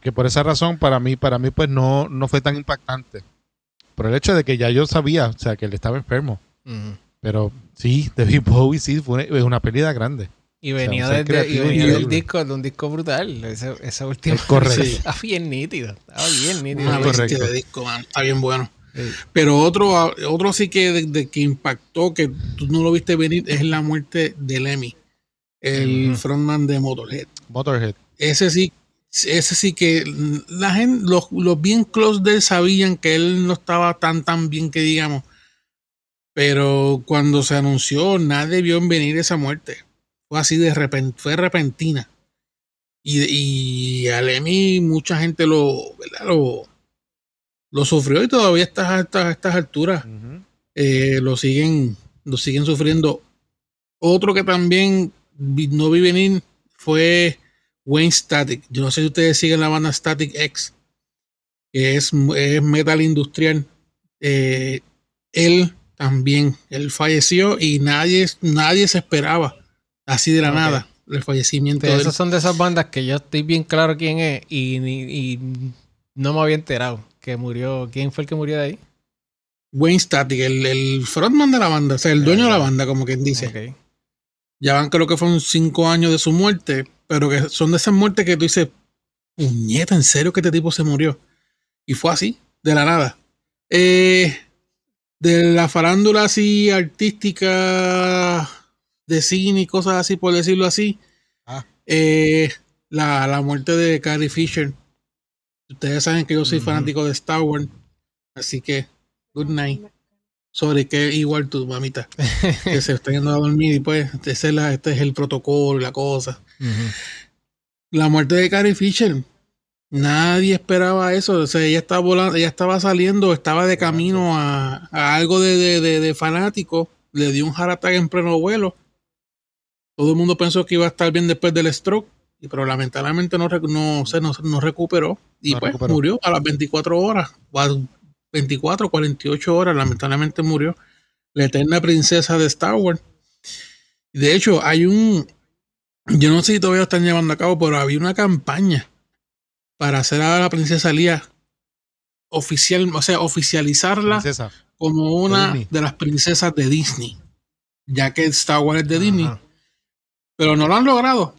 Que por esa razón para mí para mí pues no no fue tan impactante. Por el hecho de que ya yo sabía, o sea, que él estaba enfermo. Pero sí, David Bowie sí fue una, una pérdida grande. Y venía, desde- y venía del disco, de un disco brutal. Ese, esa última Es correcto. Sí. Estaba bien nítido. Estaba bien nítido. Una bestia correcto. de disco, man, está bien bueno. Sí. Pero otro, otro sí que, de, de que impactó, que tú no lo viste venir, es la muerte de Lemmy, el frontman de Motorhead. Motorhead. Ese sí, ese sí que la gente, los, los bien close de él sabían que él no estaba tan tan bien que digamos. Pero cuando se anunció, nadie vio en venir esa muerte. Fue así de repente, fue repentina. Y, y a Lemmy mucha gente lo, ¿verdad? lo, lo sufrió y todavía a estas, a estas, a estas alturas eh, lo siguen lo siguen sufriendo. Otro que también no vi venir fue Wayne Static. Yo no sé si ustedes siguen la banda Static X, que es, es metal industrial. Eh, él también, él falleció y nadie, nadie se esperaba así de la nada el fallecimiento de él. esas son de esas bandas que yo estoy bien claro quién es y, ni- y no me había enterado que murió. ¿Quién fue el que murió de ahí? Wayne Static, el, el frontman de la banda, o sea, el dueño de la banda, como quien dice. Ya van, creo que fueron cinco años de su muerte, pero que son de esas muertes que tú dices, puñeta, ¿en serio que este tipo se murió? Y fue así, de la nada. Eh, de la farándula así artística, de cine y cosas así, por decirlo así, Ah. eh, la, la muerte de Carrie Fisher. Ustedes saben que yo soy fanático de Star Wars, así que, good night. Sorry, que igual tu mamita que se está yendo a dormir y pues ese es la- este es el protocolo y la cosa. La muerte de Carrie Fisher. Nadie esperaba eso. O sea, ella estaba volando, ella estaba saliendo, estaba de camino a, a algo de, de, de, de fanático. Le dio un heart attack en pleno vuelo. Todo el mundo pensó que iba a estar bien después del stroke, pero lamentablemente no, no, se no, no recuperó. Y No pues recuperó. murió a las 24 horas, o a 24, 48 horas, lamentablemente murió. La eterna princesa de Star Wars. De hecho, hay un, yo no sé si todavía lo están llevando a cabo, pero había una campaña para hacer a la princesa Lía oficial, o sea, oficializarla Princesa. como una Disney. de las princesas de Disney, ya que Star Wars es de Disney, pero no lo han logrado.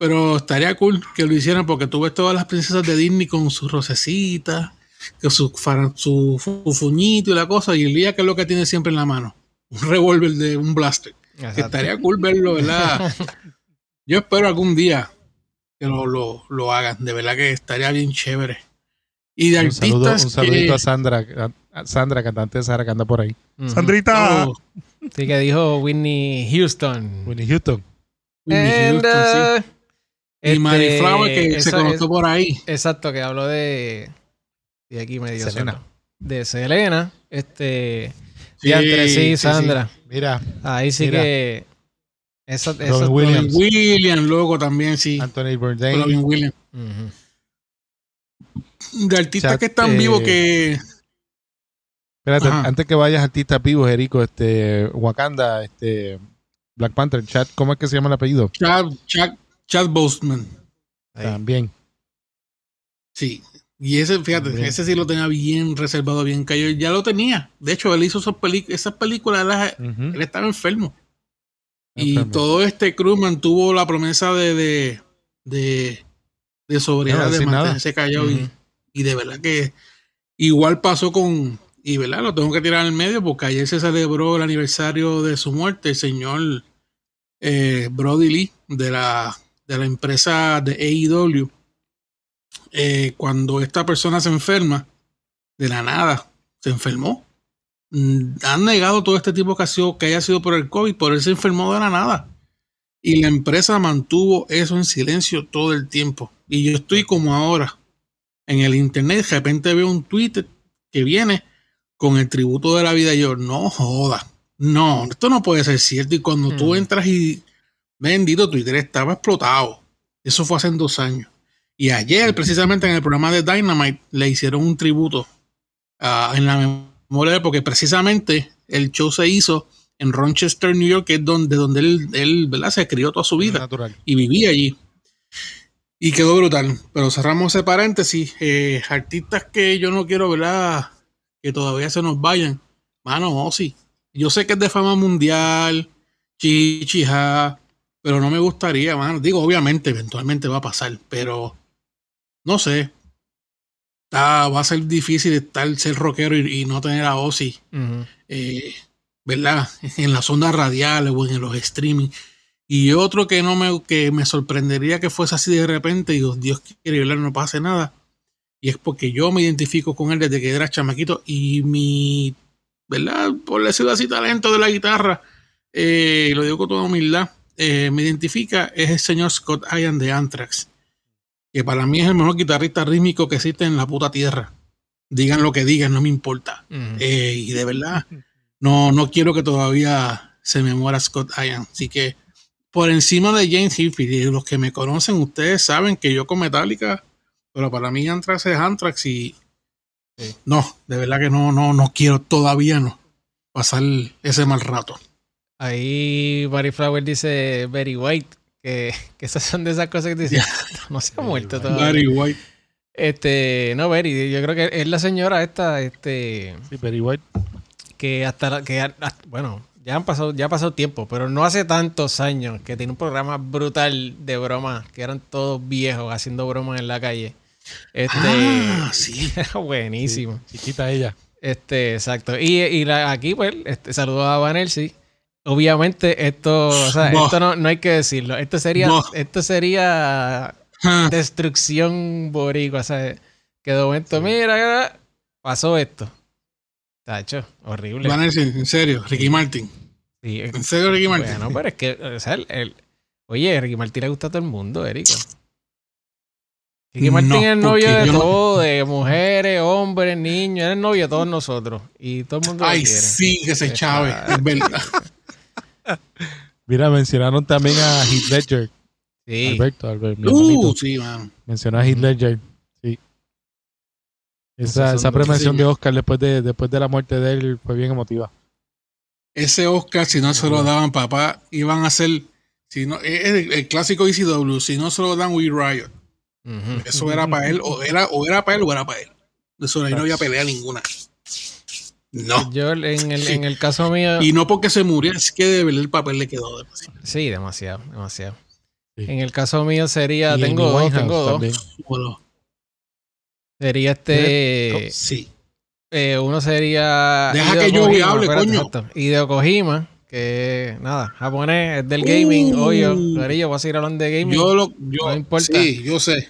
Pero estaría cool que lo hicieran porque tú ves todas las princesas de Disney con sus rosecitas, con su, su fufuñito y la cosa, y el día que es lo que tiene siempre en la mano, un revólver de un blaster. Que Exacto. estaría cool verlo, ¿verdad? Yo espero algún día que lo, lo, lo hagan. De verdad que estaría bien chévere. Y de Un, saludo, un saludito que- a Sandra, a Sandra, cantante de Sara, que anda por ahí. Ujú. Sandrita. Oh, Sí, que dijo Whitney Houston. Winnie Houston. Whitney And, Houston, sí. Uh, Y este, Mary Flower que se es- por ahí. Exacto, que habló de. Y aquí medio Selena. solo. De Selena. Este. Sí, diantre, sí, sí, Sandra. Mira, Ahí sí Mira. que. Robin eso- Williams. Williams, luego también, sí. Anthony Bourdain. Robin Williams. De artistas Chat, que están eh, vivos que. Espérate, Ajá. antes que vayas artistas vivos, Erico, este, Wakanda, este, Black Panther, Chad, ¿cómo es que se llama el apellido? Chad, Chad, Chad Boseman. Ahí. También. Sí. Y ese, fíjate, ese sí lo tenía bien reservado, bien callado. Ya lo tenía. De hecho, él hizo esas, esas películas, las- él estaba enfermo. Y Enfermo. todo este crew mantuvo la promesa de, de, de, de sobriedad, No, de nada. mantenerse callado. Y de verdad que igual pasó con, y verdad, lo tengo que tirar al medio porque ayer se celebró el aniversario de su muerte, el señor eh, Brody Lee de la, de la empresa de AEW. Eh, cuando esta persona se enferma, de la nada, se enfermó. Mm, Han negado todo este tipo que, ha sido, que haya sido por el COVID, por él se enfermó de la nada. Y la empresa mantuvo eso en silencio todo el tiempo. Y yo estoy como ahora en el internet, de repente veo un tweet que viene con el tributo de la vida. Y yo, no joda, no, esto no puede ser cierto. Y cuando tú Mm. entras y bendito Twitter estaba explotado. Eso fue hace dos años. Y ayer, precisamente en el programa de Dynamite, le hicieron un tributo ah, en la memoria porque precisamente el show se hizo en Rochester, New York, que es donde, donde él, él ¿verdad? se crió toda su vida Natural. y vivía allí. Y quedó brutal. Pero cerramos ese paréntesis. Eh, artistas que yo no quiero, ¿verdad? Que todavía se nos vayan. Mano, Ozzy. Yo sé que es de fama mundial. Chichija. Pero no me gustaría, mano. Digo, obviamente, eventualmente va a pasar. Pero no sé. Está- va a ser difícil estar, ser rockero y, y no tener a Ozzy Ujú. eh, ¿verdad? En las ondas radiales o en los streaming. Y otro que no me, que me sorprendería que fuese así de repente, y Dios, Dios quiere ¿verdad? no pase nada. Y es porque yo me identifico con él desde que era chamaquito y mi, ¿verdad? Por decirlo así, talento de la guitarra, eh, lo digo con toda humildad, eh, me identifica es el señor Scott Ian de Anthrax, que para mí es el mejor guitarrista rítmico que existe en la puta tierra. Digan lo que digan, no me importa. Eh, y de verdad, no, no quiero que todavía se me muera Scott Ian. Así que por encima de James Hetfield, y los que me conocen, ustedes saben que yo con Metallica, pero para mí Anthrax es Anthrax y Sí. no, de verdad que no, no, no quiero todavía no pasar ese mal rato. Ahí Barry Flower dice Very White, que, que esas son de esas cosas que dice, no se ha muerto todavía. Barry White. Este, no, Very, yo creo que es la señora esta, este, Sí, Perry White. que hasta, la- que hasta- bueno, ya han pasado, ya ha pasado tiempo, pero no hace tantos años que tiene un programa brutal de bromas, que eran todos viejos haciendo bromas en la calle. Este, Ah, sí. era buenísimo. Sí, chiquita ella. Este, exacto. Y, y la- aquí, pues, este, saludos a Van Elsie. Obviamente, esto, o sea, esto no, no hay que decirlo. Esto sería, esto sería destrucción boricua. O sea, que de momento, mira, pasó esto. Tacho, horrible. Van Helsing, en serio, Ricky Martin. Sí, En serio, Ricky Martin. bueno, pero es que, o sea, el, el- oye, Ricky Martin le gusta a todo el mundo, Erico. Ricky Martin No, es el novio de no- todo, de mujeres, hombres, niños, es el novio de todos nosotros. Y todo el mundo lo Ay, quiere. sí, que se chave, es verdad. Mira, mencionaron también a Heath Ledger. Sí. Alberto, Alberto. Uh, sí, man. Mencionó a Heath Ledger. Sí. Esa, esa premiación de Oscar después de, después de la muerte de él fue bien emotiva. Ese Oscar, si no se lo daban, papá, iban a hacer. Si no, es el, el clásico ECW, si no se lo dan, We Riot. Eso era para él, o era, o era para él, o era para él. Eso ahí no había pelea ninguna. No. Yo en el, Sí. en el caso mío, Y no porque se muriera, es que de verdad el papel le quedó demasiado. sí, demasiado, demasiado. Sí. En el caso mío sería, Y tengo dos, tengo dos. Bueno, Sería este, sí. eh, uno sería... Deja Hideo que yo Kojima, hable, espérate, coño. exacto. Hideo Kojima, que nada, japonés, es del gaming, Uh. obvio. Clarillo, voy a seguir hablando de gaming. Yo lo, yo, No importa. sí, yo sé.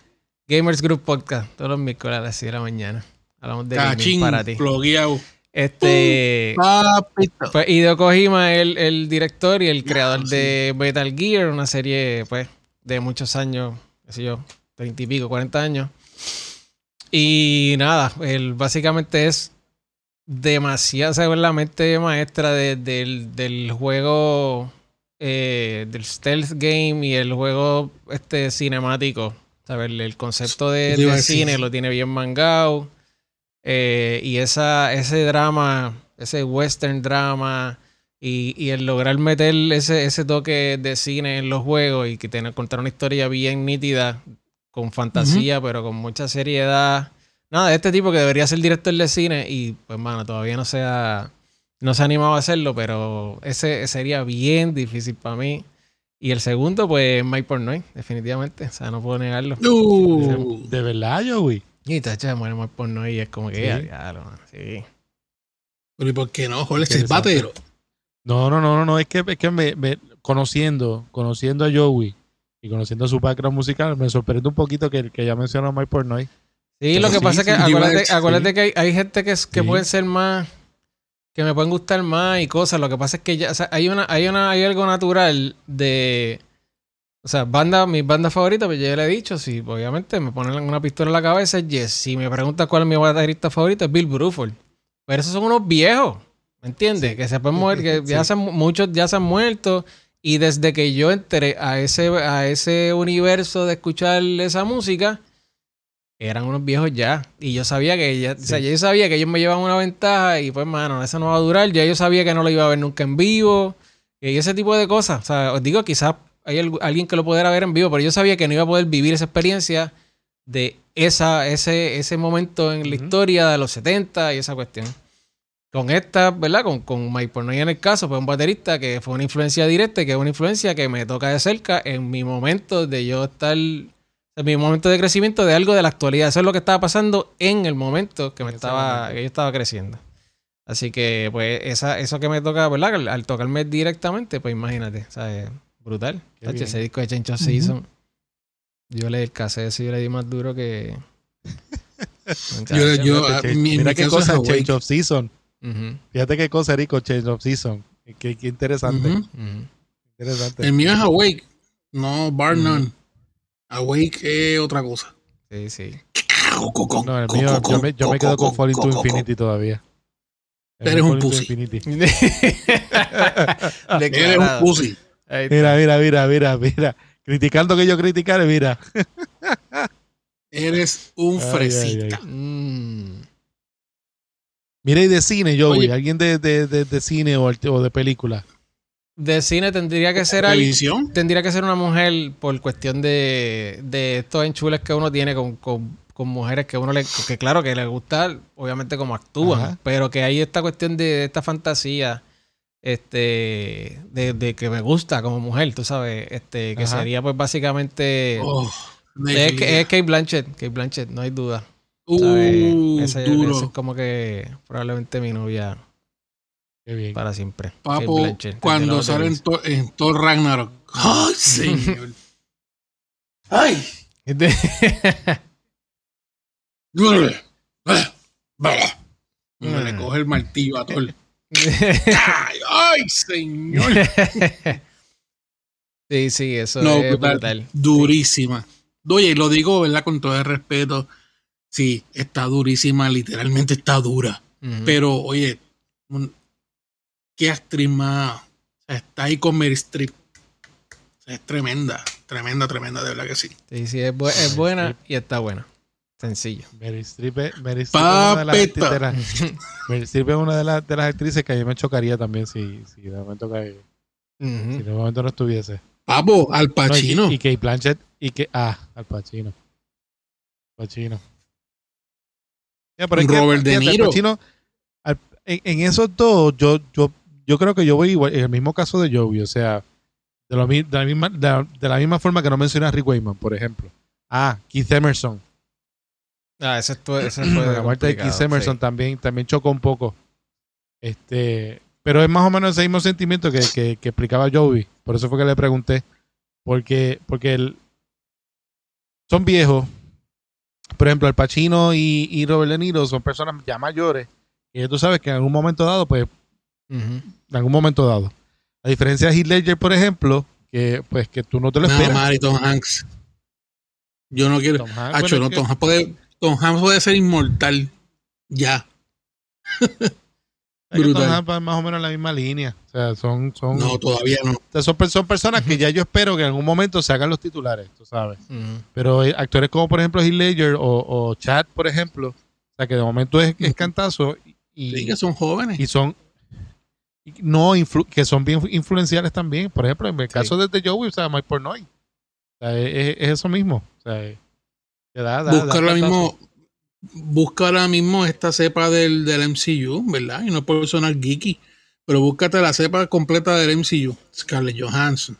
Gamers Group Podcast, todos los miércoles a las 6 de la mañana. Hablamos de gaming Cachín, para ti. Este... Papito. Pues Hideo Kojima es el, el director y el creador de Metal Gear, una serie pues de muchos años, qué sé yo, 30 y pico, 40 años. Y nada, él básicamente es demasiado, o sea, la mente maestra de- del, del juego, eh, del stealth game y el juego este cinemático. ¿sabes? El, concepto de, de cine lo tiene bien mangado. Eh, y esa, ese drama, ese western drama Y, y el lograr meter ese, ese toque de cine en los juegos y que tener, contar una historia bien nítida, con fantasía, pero con mucha seriedad. Nada, de este tipo que debería ser director de cine y pues, mano, todavía no se ha, no se ha animado a hacerlo, pero ese sería bien difícil para mí. Y el segundo, pues, Mike Pornoy, definitivamente. O sea, no puedo negarlo. Uh, De verdad, Joey. Y tacha, muere Mike Pornoy y es como que, Sí. ya, diablo, mano, sí. pero ¿y por qué no? Jorge, es batero. No, no, no, no, no, es que, es que me, me- conociendo, conociendo a Joey y conociendo su background musical, me sorprende un poquito que, que ya mencionó Mike Pornoy. Sí, lo que Sí, pasa es que sí, acuérdate, sí. acuérdate que hay, hay gente que, es- que Sí. pueden ser más, que me pueden gustar más y cosas. Lo que pasa es que ya, o sea, hay una, hay una, hay algo natural de, o sea, banda, mis bandas favoritas, pues ya le he dicho, si obviamente me ponen una pistola en la cabeza, es Yes. Si me preguntas cuál es mi baterista favorito, es Bill Bruford. Pero esos son unos viejos, ¿me entiendes? Que se pueden mover, que ya Sí. se muchos ya se han muerto. Y desde que yo entré a ese, a ese universo de escuchar esa música, eran unos viejos ya. Y yo sabía que ya, o sea, yo sabía que ellos me llevaban una ventaja y pues, mano, eso no va a durar. Ya yo sabía que no lo iba a ver nunca en vivo. Y ese tipo de cosas. O sea, os digo, quizás hay algu- alguien que lo pudiera ver en vivo, pero yo sabía que no iba a poder vivir esa experiencia de esa, ese, ese momento en la Ujú. historia de los 70 y esa cuestión. Con esta, ¿verdad? Con, con Mike Pornoy en el caso, fue un baterista que fue una influencia directa y que es una influencia que me toca de cerca en mi momento de yo estar en mi momento de crecimiento de algo de la actualidad. Eso es lo que estaba pasando en el momento que me estaba, que yo estaba creciendo. Así que, pues, esa, eso que me toca, ¿verdad? Al, al tocarme directamente, pues imagínate, ¿sabes? Brutal. Tacho, ese disco de Change of Season. Yo le el cassette ese yo le di más duro que. Yo- yo- mi- mira mi qué caso es cosa, Awake. Change of Season. Ujú, Fíjate qué cosa, Rico, Change of Season. Qué, qué interesante. Ujú. ujú. interesante. El mío es Awake, no Bar. None. Awake es otra cosa. Sí, sí. No, el mío, yo me, yo me quedo con Falling to Infinity todavía. Eres un pussy. Eres un pussy. Mira, mira, mira, mira, mira. Criticando que yo criticaré, mira. Eres un Ay, fresita. ay. Mm. Mira, y de cine, Joey. Oye. Alguien de, de, de, de cine o, o de película. De cine tendría que ser. Televisión. Tendría que ser una mujer por cuestión de, de estos enchules que uno tiene con, con, con mujeres que uno le. Que claro que le gusta, obviamente, como actúan, Ajá. pero que hay esta cuestión de, esta fantasía. Este. De, de que me gusta como mujer, tú sabes. Este. Que Ajá. sería, pues, básicamente. Oh, es, que- es Kate Blanchett. Kate Blanchett, no hay duda. uh, duro. ese es como que probablemente mi novia Qué bien. para siempre. Kate Papo, Blanchett, cuando sale en, Rings. Thor- en Thor Ragnarok. ¡Ay, señor! ¡Ay! Le coge el martillo a Thor. ¡Ay, ay, señor! sí, sí, eso No, es brutal. brutal. Durísima. Oye, lo digo, ¿verdad? Con todo el respeto. Sí, está durísima, literalmente está dura. Pero, oye, un- qué actriz más. o sea, está ahí con Mary. O sea, es tremenda, tremenda, tremenda, de verdad que sí. Sí, sí, es, bu- es buena y está buena. Sencillo. Mary Streep, es- Mary Streep es una de las, de las- Streep es una de las, de las actrices que a mí me chocaría también si, si de momento que, Ujú. si de momento no estuviese. Papo, Al No, y- Pacino. y, Kate Blanchett y que ah, Al Pacino. Pacino. Ya, pero es que, Robert De fíjate, Al. Pacino, al- en, en esos dos, yo, yo, yo creo que yo voy igual, en el mismo caso de Joey, o sea, de, lo de la misma, de, la- de la misma forma que no mencioné a Rick Wayman, por ejemplo. Ah, Keith Emerson. Ah, ese fue, ese fue la muerte de Keith Emerson sí. también, también chocó un poco. Este, pero es más o menos ese mismo sentimiento que, que, que explicaba Joey. Por eso fue que le pregunté. Porque, porque el- son viejos. Por ejemplo, el Pacino y, y Robert De Niro son personas ya mayores. Y tú sabes que en algún momento dado, pues, en algún momento dado. A diferencia de Heath Ledger, por ejemplo, que pues que tú no te lo Nada esperas. y Tom Hanks. Yo no quiero. Tom Hanks, Acho, bueno, no, es que- Tom, Hanks puede, Tom Hanks puede ser inmortal. Ya. Tom brutal. Hanks va más o menos en la misma línea. O sea, son, son, No, todavía no. O sea, son, per- son personas que ya yo espero que en algún momento se hagan los titulares, tú sabes. Pero eh, actores como, por ejemplo, Heath Ledger o, o Chad, por ejemplo, o sea, que de momento es, es cantazo y, Sí, que son jóvenes. y son... no influ- que son bien influenciales también. Por ejemplo, en el Sí. caso de The Joey, o sea, Mike Portnoy. O sea, es, es- es eso mismo. O sea, da- da- busca da ahora mismo, busca ahora mismo esta cepa del, del MCU, ¿verdad? Y no puedo sonar geeky, pero búscate la cepa completa del MCU. Scarlett Johansson,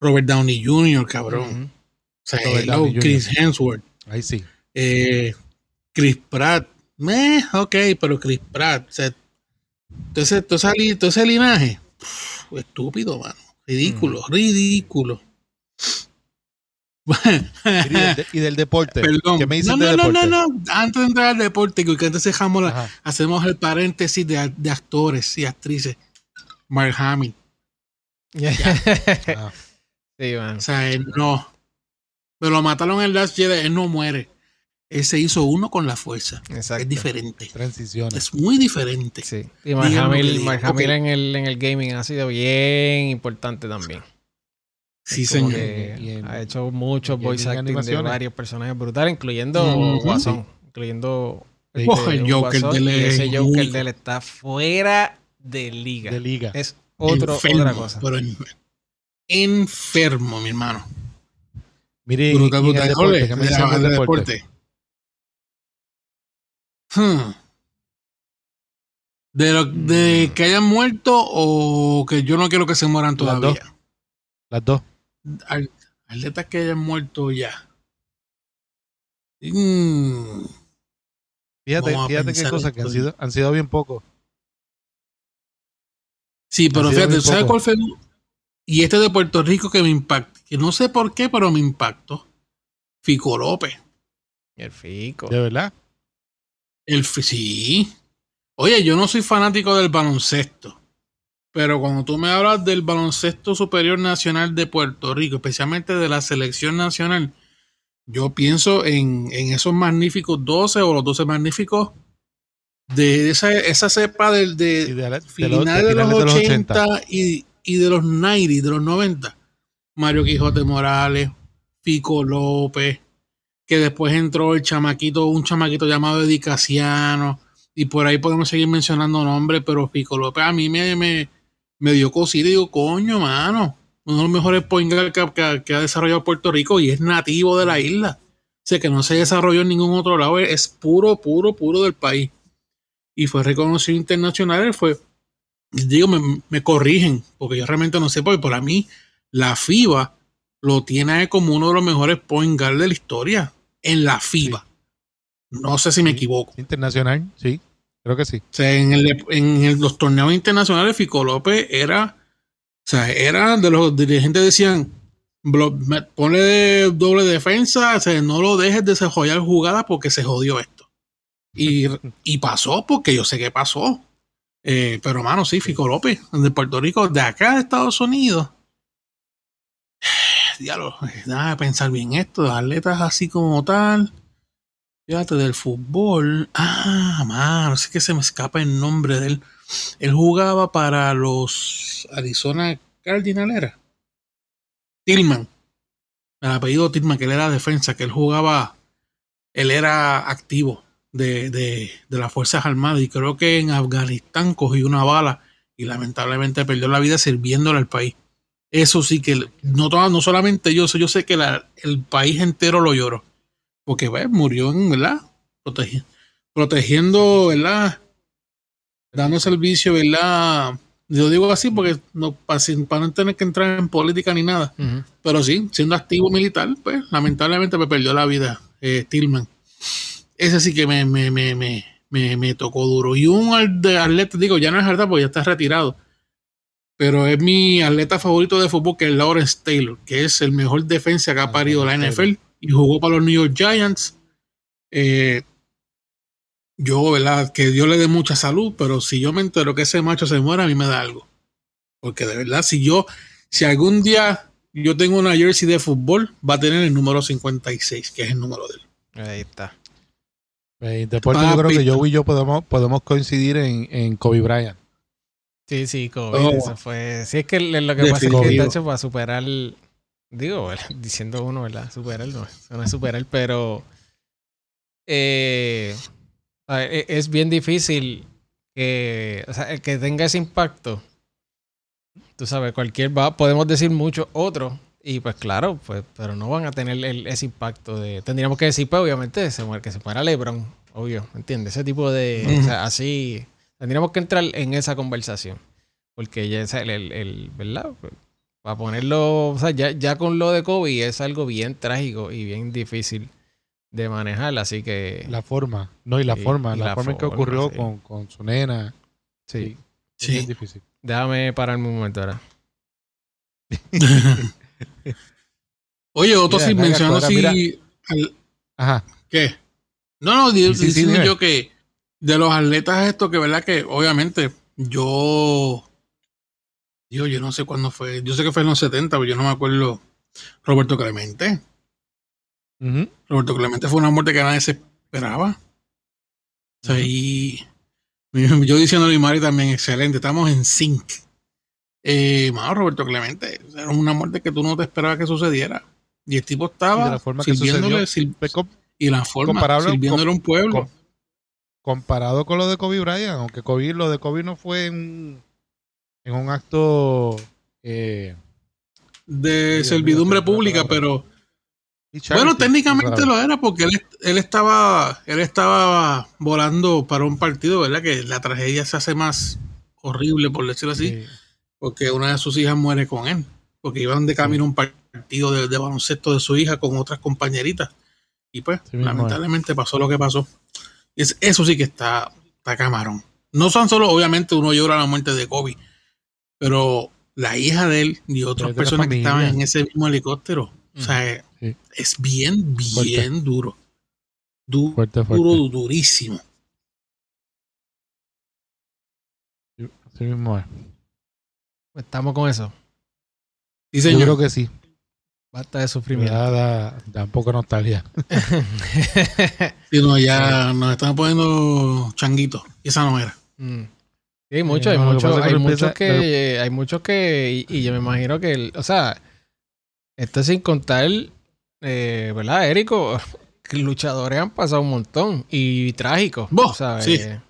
Robert Downey Jr., cabrón. O sea, Robert hello, Downey Jr. Chris Hemsworth, Ahí sí. eh, Chris Pratt. Meh, ok, pero Chris Pratt. O sea, entonces, todo, ese, todo ese linaje, pff, estúpido, mano. Ridículo, ridículo. Y del, de- y del deporte. Perdón. ¿Qué me dices no, no, no, deporte? no, no. Antes de entrar al deporte, que antes dejamos la, hacemos el paréntesis de, de actores y actrices. Mark Hamill. Ah, sí, man. O sea, él no. Pero lo mataron en Last Jedi, él no muere. Él se hizo uno con la fuerza. Exacto. Es diferente. transiciones. Es muy diferente. Sí. Y Mark Hamill, Hamill en, el, en el gaming ha sido bien importante también. Sí, señor. que Y en- ha hecho muchos voice acting de varios personajes brutales, incluyendo. Guasón, incluyendo Sí. Oh, el Joker Guasón, de él y ese es Joker único. de él está fuera de liga. de liga. Es otro, Enfermo, otra cosa. Pero enfermo, mi hermano. Mire, Brutal, el brutal. deporte, Ole, ¿qué me de la- del de deporte? Hmm. De, lo, de que hayan muerto o que yo no quiero que se mueran Las todavía. Las dos. Al- atletas que hayan muerto ya. Mm, Fíjate, fíjate qué cosas que han sido, han sido bien pocos. Sí, pero fíjate, ¿sabes poco. cuál fue? Y este de Puerto Rico que me impacta, que no sé por qué, pero me impactó. Fico López. El fico. De verdad. El, sí. Oye, yo no soy fanático del baloncesto. Pero cuando tú me hablas del baloncesto superior nacional de Puerto Rico, especialmente de la selección nacional, yo pienso en, en esos magníficos 12 o los 12 magníficos de esa, esa cepa del, de, Y de, la- de los- de de los finales 80, y, y de los 90, de los 90. Mario Quijote Morales, Fico López, que después entró el chamaquito, un chamaquito llamado Edicasiano, y por ahí podemos seguir mencionando nombres, pero Fico López a mí me, me, me dio cosita y digo, coño, mano, uno de los mejores point guard que, que- que ha desarrollado Puerto Rico y es nativo de la isla. O sea, que no se desarrolló en ningún otro lado, es puro, puro, puro del país. Y fue reconocido internacional, fue digo, me, me corrigen, porque yo realmente no sé, porque para mí la FIBA lo tiene como uno de los mejores point guard de la historia en la FIBA. No sé si me equivoco. Internacional, sí. Creo que sí. O sea, en, el- en el- los torneos internacionales, Fico López era, o sea, era de los dirigentes decían, "Blo- me- ponle de doble defensa, o sea, no lo dejes desarrollar jugada porque se jodió esto. Y, y pasó, porque yo sé que pasó. Eh, pero, mano, sí, Fico López, de Puerto Rico, de acá de Estados Unidos. Diablo, déjame pensar bien esto, de atletas así como tal. Fíjate, del fútbol. Ah, mano, sé que se me escapa el nombre de él. Él jugaba para los Arizona Cardinals, ¿era? Tillman. El apellido Tillman, que él era defensa, que él jugaba, él era activo de, de, de las Fuerzas Armadas y creo que en Afganistán cogió una bala y lamentablemente perdió la vida sirviéndole al país. Eso sí que no, no solamente yo, yo sé que el país entero lo lloró. Porque pues, murió en, ¿verdad? Protegi- protegiendo, ¿verdad? Dando servicio, ¿verdad? Yo digo así porque no, para, no tener que entrar en política ni nada. Pero sí, siendo activo militar, pues lamentablemente me perdió la vida eh, Tillman. Ese sí que me, me, me, me, me, me tocó duro. Y un atleta, digo, ya no es verdad porque ya está retirado. Pero es mi atleta favorito de fútbol, que es Lawrence Taylor, que es el mejor defensa que ha Ah, parido la NFL y jugó para los New York Giants. Eh, yo, ¿verdad? Que Dios le dé mucha salud, pero si yo me entero que ese macho se muera, a mí me da algo. Porque de verdad, si yo, si algún día yo tengo una jersey de fútbol, va a tener el número 56, que es el número de él. Ahí está. En deporte yo creo que yo y yo podemos, podemos coincidir en, en Kobe Bryant. Sí, sí, COVID. Oh. Eso fue. Sí, es que lo lo que pasa es que está hecho para superar. Digo, ¿verdad? diciendo uno, ¿verdad? Superar, no, no es superar, pero. eh, ver, e- es bien difícil que, o sea, que tenga ese impacto, tú sabes, cualquier va, podemos decir muchos otros, y pues claro, pues, pero no van a tener el- ese impacto de, tendríamos que decir, pues obviamente, se muere, que se muera LeBron, obvio, ¿entiendes? Ese tipo de, o sea, así, tendríamos que entrar en esa conversación, porque ya es el, el, el- ¿verdad? Para ponerlo, o sea, ya, ya con lo de Kobe es algo bien trágico y bien difícil de manejar, así que... La forma, no, y la Sí, forma, y la, la forma en que ocurrió sí. con, con su nena. sí. es Sí. bien difícil. Déjame pararme un momento ahora. Oye, otro Mira, sí, Naga mencionando Cuadra, así. al- Ajá. ¿Qué? No, no, di- Sí, diciendo yo que de los atletas estos, que verdad que obviamente yo. Digo, yo no sé cuándo fue. Yo sé que fue en los 70, pero yo no me acuerdo. Roberto Clemente. Roberto Clemente fue una muerte que nadie se esperaba. O sea, y yo diciéndole a Mari también, excelente, estamos en sync. Eh, mano, Roberto Clemente, era una muerte que tú no te esperabas que sucediera. Y el tipo Y estaba la forma que sirviéndole, y la forma, sirviéndole a un pueblo. com- comparado con lo de Kobe Bryant, aunque Kobe, lo de Kobe no fue en, en un acto eh, de servidumbre pública, pero bueno, técnicamente lo era porque él, él estaba él estaba volando para un partido, ¿verdad? Que la tragedia se hace más horrible, por decirlo así, Sí. porque una de sus hijas muere con él, porque iban de camino a un partido de, de baloncesto de su hija con otras compañeritas. Y pues, Sí lamentablemente pasó lo que pasó. Es- eso sí que está, está camarón. No son solo, obviamente, uno llora la muerte de Kobe, pero la hija de él y otras personas que estaban en ese mismo helicóptero, o sea, Sí. es bien, bien duro. Du- Fuerte, fuerte. duro, durísimo. Así mismo es. Estamos con eso. Sí, Yo señor. creo que sí. Basta de sufrimiento. da, da, da un poco de nostalgia. Sí, no, ya nos están poniendo changuitos. Y esa no era. Mm. Sí, hay muchos, Eh, hay no, muchos, que hay muchos que, hay muchos que, y, y yo me imagino que, el- o sea, esto sin contar, eh, ¿verdad, Érico? Luchadores han pasado un montón y trágicos, Vos, ¿sabes? sí. Que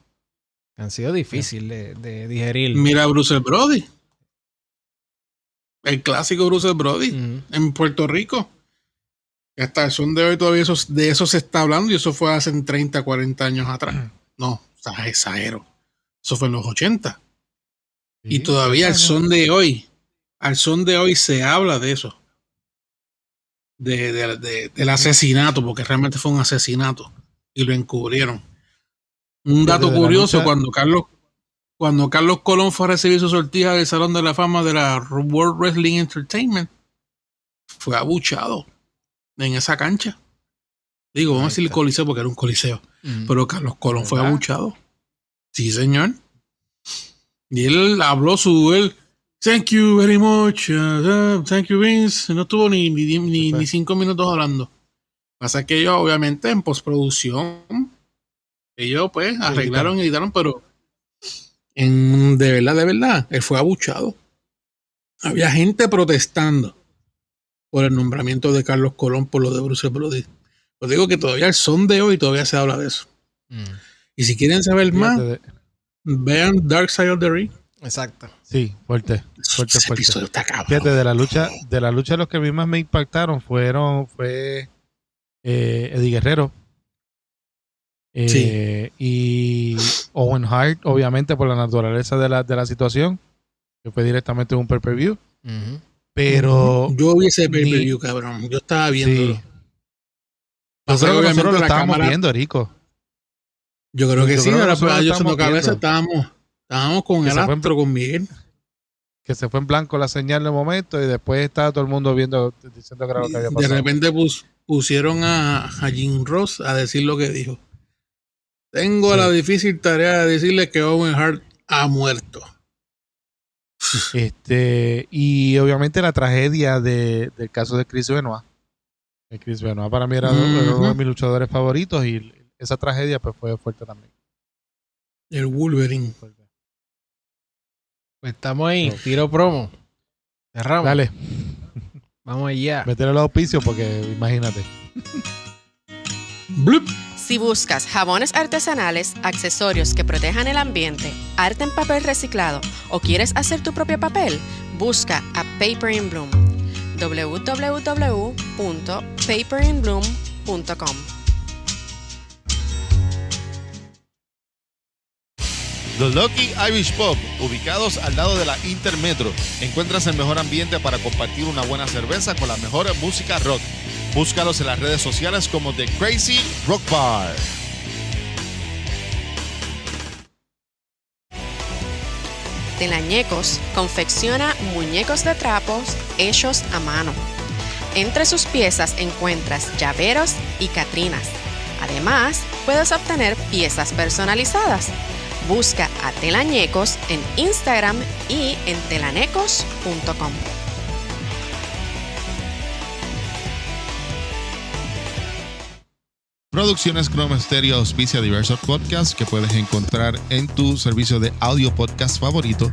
han sido difíciles de, de digerir. Mira a Bruce Brody. El clásico Bruce Brody en Puerto Rico. Hasta el son de hoy todavía eso, de eso se está hablando y eso fue hace 30, 40 años atrás. No, o sea, exagero. Eso fue en los 80. y todavía al son de hoy, al son de hoy se habla de eso. De, de- de- del asesinato, porque realmente fue un asesinato. Y lo encubrieron. Un dato curioso, cuando Carlos, cuando Carlos Colón fue a recibir su sortija del Salón de la Fama de la World Wrestling Entertainment, fue abuchado en esa cancha. Digo, vamos a decir está. coliseo porque era un coliseo. Ujú. Pero Carlos Colón fue abuchado. Sí, señor. Y él habló su él. Thank you very much. uh, uh, thank you, Vince. No estuvo ni, ni, ni, ni cinco minutos hablando. Pasa que ellos, obviamente, en postproducción, ellos pues arreglaron y editaron, pero en, de verdad, de verdad, él fue abuchado. Había gente protestando por el nombramiento de Carlos Colón por lo de Bruce Brody. Os digo que todavía el son de hoy todavía se habla de eso. Mm. Y si quieren saber más, de- vean Dark Side of the Ring. Exacto. Sí, fuerte. Fuerte, Ese fuerte. episodio está cabrón. Fíjate, de la lucha, de la lucha los que a mí más me impactaron fueron, fue eh, Eddie Guerrero. Eh, Y Owen Hart, obviamente, por la naturaleza de la, de la situación, que fue directamente un pay-per-view. Pero Yo vi ese ni- pay-per-view, cabrón. Yo estaba viéndolo. sí, yo Pasa creo que que nosotros lo estábamos cámara- viendo, Rico. Yo creo que yo sí, creo ahora yo haciendo estamos cabeza estábamos, estábamos con Que el en- astro, con Miguel. Que se fue en blanco la señal de momento y después estaba todo el mundo viendo, diciendo que era lo que había De pasado. repente pus- pusieron a, a Jim Ross a decir lo que dijo. Tengo Sí. la difícil tarea de decirle que Owen Hart ha muerto. Este, y obviamente la tragedia de- del caso de Chris Benoit. Chris Benoit para mí era, era uno de mis luchadores favoritos y esa tragedia pues fue fuerte también. El Wolverine. Fuerte. Pues estamos ahí, No. tiro promo. Cerramos. Dale, Vamos allá. meter los auspicios porque imagínate. Blup. Si buscas jabones artesanales, accesorios que protejan el ambiente, arte en papel reciclado o quieres hacer tu propio papel, busca a Paper in Bloom. www.paperinbloom.com The Lucky Irish Pub, ubicados al lado de la Intermetro. Encuentras el mejor ambiente para compartir una buena cerveza con la mejor música rock. Búscalos en las redes sociales como The Crazy Rock Bar. Telañecos confecciona muñecos de trapos hechos a mano. Entre sus piezas encuentras llaveros y catrinas. Además, puedes obtener piezas personalizadas. Busca a Telañecos en Instagram y en telanecos.com. Producciones Chrome auspicia diversos podcasts que puedes encontrar en tu servicio de audio podcast favorito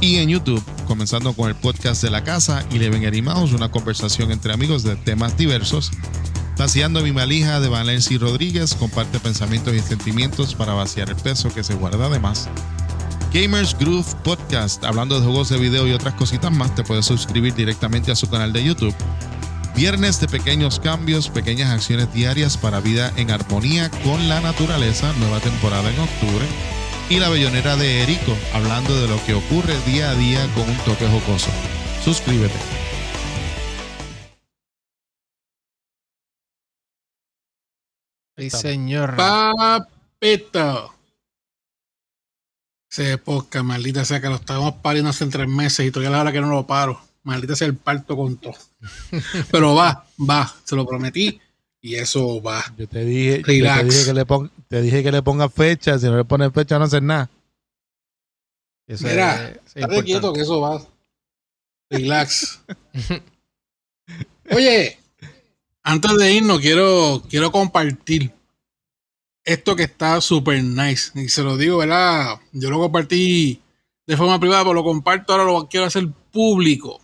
y en YouTube, comenzando con el podcast de la casa y Leven Animados, una conversación entre amigos de temas diversos. Vaciando mi malija de Valencia Rodríguez comparte pensamientos y sentimientos para vaciar el peso que se guarda de más. Gamers Groove Podcast, hablando de juegos de video y otras cositas más, te puedes suscribir directamente a su canal de YouTube. Viernes de pequeños cambios, pequeñas acciones diarias para vida en armonía con la naturaleza, nueva temporada en octubre. Y la bellonera de Erico, hablando de lo que ocurre día a día con un toque jocoso. Suscríbete. Sí, señor. Papito. Ese podcast, maldita sea que lo estábamos pariendo hace tres meses y todavía la hora que no lo paro. Maldita sea el parto con todo. Pero va, va, se lo prometí y eso va. Yo te dije, yo te dije que le pon- te dije que le ponga fecha, si no le pones fecha no haces nada. Eso Mira, es- es Estate quieto que eso va. Relax. Oye, antes de irnos, quiero, quiero compartir esto que está súper nice. Y se lo digo, ¿verdad? Yo lo compartí de forma privada, pero lo comparto ahora, lo quiero hacer público.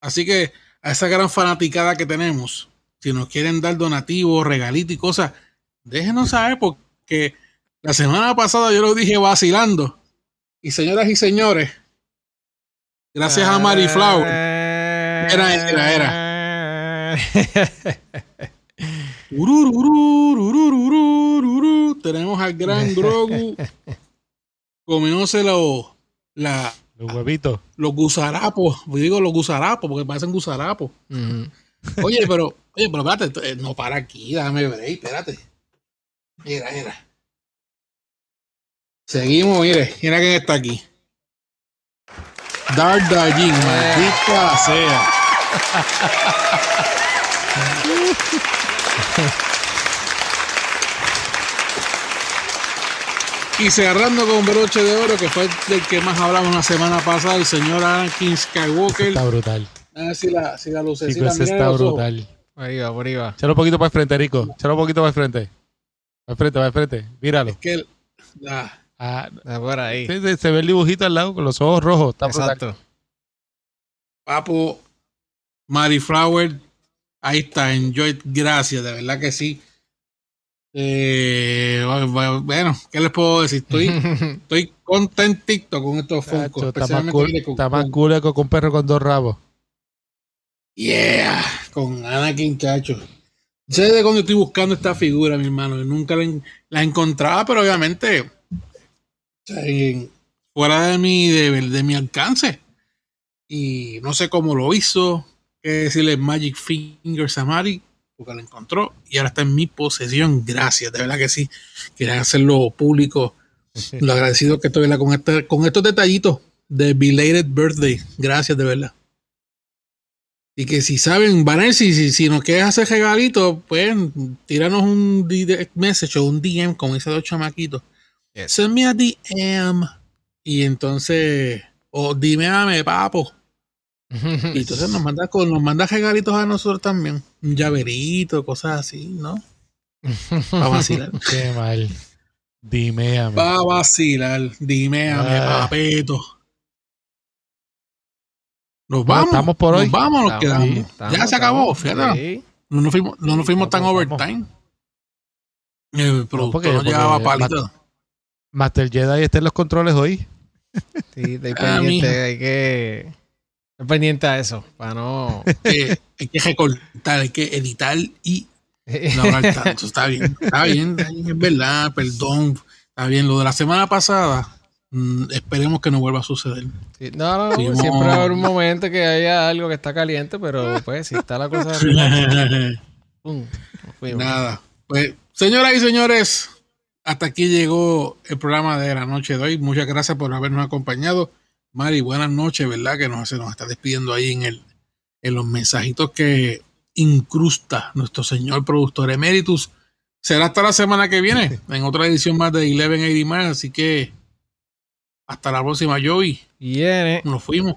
Así que a esa gran fanaticada que tenemos, si nos quieren dar donativos, regalitos y cosas, déjenos saber porque la semana pasada yo lo dije vacilando. Y señoras y señores, gracias a Mary Flower, Era, era, era. Tenemos al gran Grogu comiéndose los, la, los huevitos. Los gusarapos. Digo los gusarapos porque parecen gusarapos. Oye, pero, oye, pero espérate, eh, no para aquí, dame break, espérate. Mira, mira. Seguimos, mire, mira quién está aquí. Dardajín, maldita sea. Y cerrando con broche de oro, que fue del que más hablamos la semana pasada, el señor Anakin Skywalker. Está brutal. A ver si la, si la lucecita Chicos, está brutal. Por ahí va, por ahí va. Échalo un poquito para el frente, Rico. Échalo un poquito para el frente. Para el frente, para el frente. Míralo. Es que el- la- Ah, Está por ahí. se ve el dibujito al lado con los ojos rojos. Está brutal. Exacto. Papo, Mary Flower, ahí está, enjoy, gracias, de verdad que sí. Eh, bueno, ¿qué les puedo decir? Estoy, estoy contentito con estos. Chacho, está más especialmente cool, está más cool con un perro con dos rabos. Yeah, con Anakin, chacho. Sé de cuando estoy buscando esta figura, mi hermano. Nunca la, la encontraba, pero obviamente fuera de mi, de, de mi alcance. Y no sé cómo lo hizo. Que decirle Magic Fingers a Mari, porque la encontró y ahora está en mi posesión. Gracias, de verdad que sí. Quería hacerlo público. Lo agradecido que estoy con, este- con estos detallitos de Belated Birthday. Gracias, de verdad. Y que si saben, Vanessa, si, si, nos quieres hacer regalitos, pues tíranos un message o un DM, como dice los chamaquitos. Yes. Send me a DM. Y entonces, o dime a mi papo. Y entonces nos manda, con, nos manda regalitos a nosotros también. Un llaverito, cosas así, ¿no? Para vacilar. Qué mal. Dime a mí. Para vacilar. Dime a mi Ah. papeto. Nos Bueno, vamos. estamos por nos. Vamos, nos Estamos, quedamos. estamos, ya se acabó, estamos. fíjate. Sí. No nos fuimos, no nos fuimos tan overtime. El productor porque- no, llevaba porque palito. Master Jedi está en los controles hoy. Sí, pendiente, mijo. hay que... Estoy pendiente a eso, para no... Eh, hay que recortar, hay que editar y no hablar tanto. Está bien, está bien, es verdad, perdón. Está bien, lo de la semana pasada, mm, esperemos que no vuelva a suceder. Sí, no, no, no, Sí, siempre no. va a haber un momento que haya algo que está caliente, pero pues si está la cosa... pum. Nada. Pues, señoras y señores, hasta aquí llegó el programa de la noche de hoy. Muchas gracias por habernos acompañado. Mari, buenas noches, ¿verdad? Que nos, se nos está despidiendo ahí en, el, en los mensajitos que incrusta nuestro señor productor emeritus. Será hasta la semana que viene, en otra edición más de 1180 más. Así que hasta la próxima, Joey. Viene. Nos fuimos.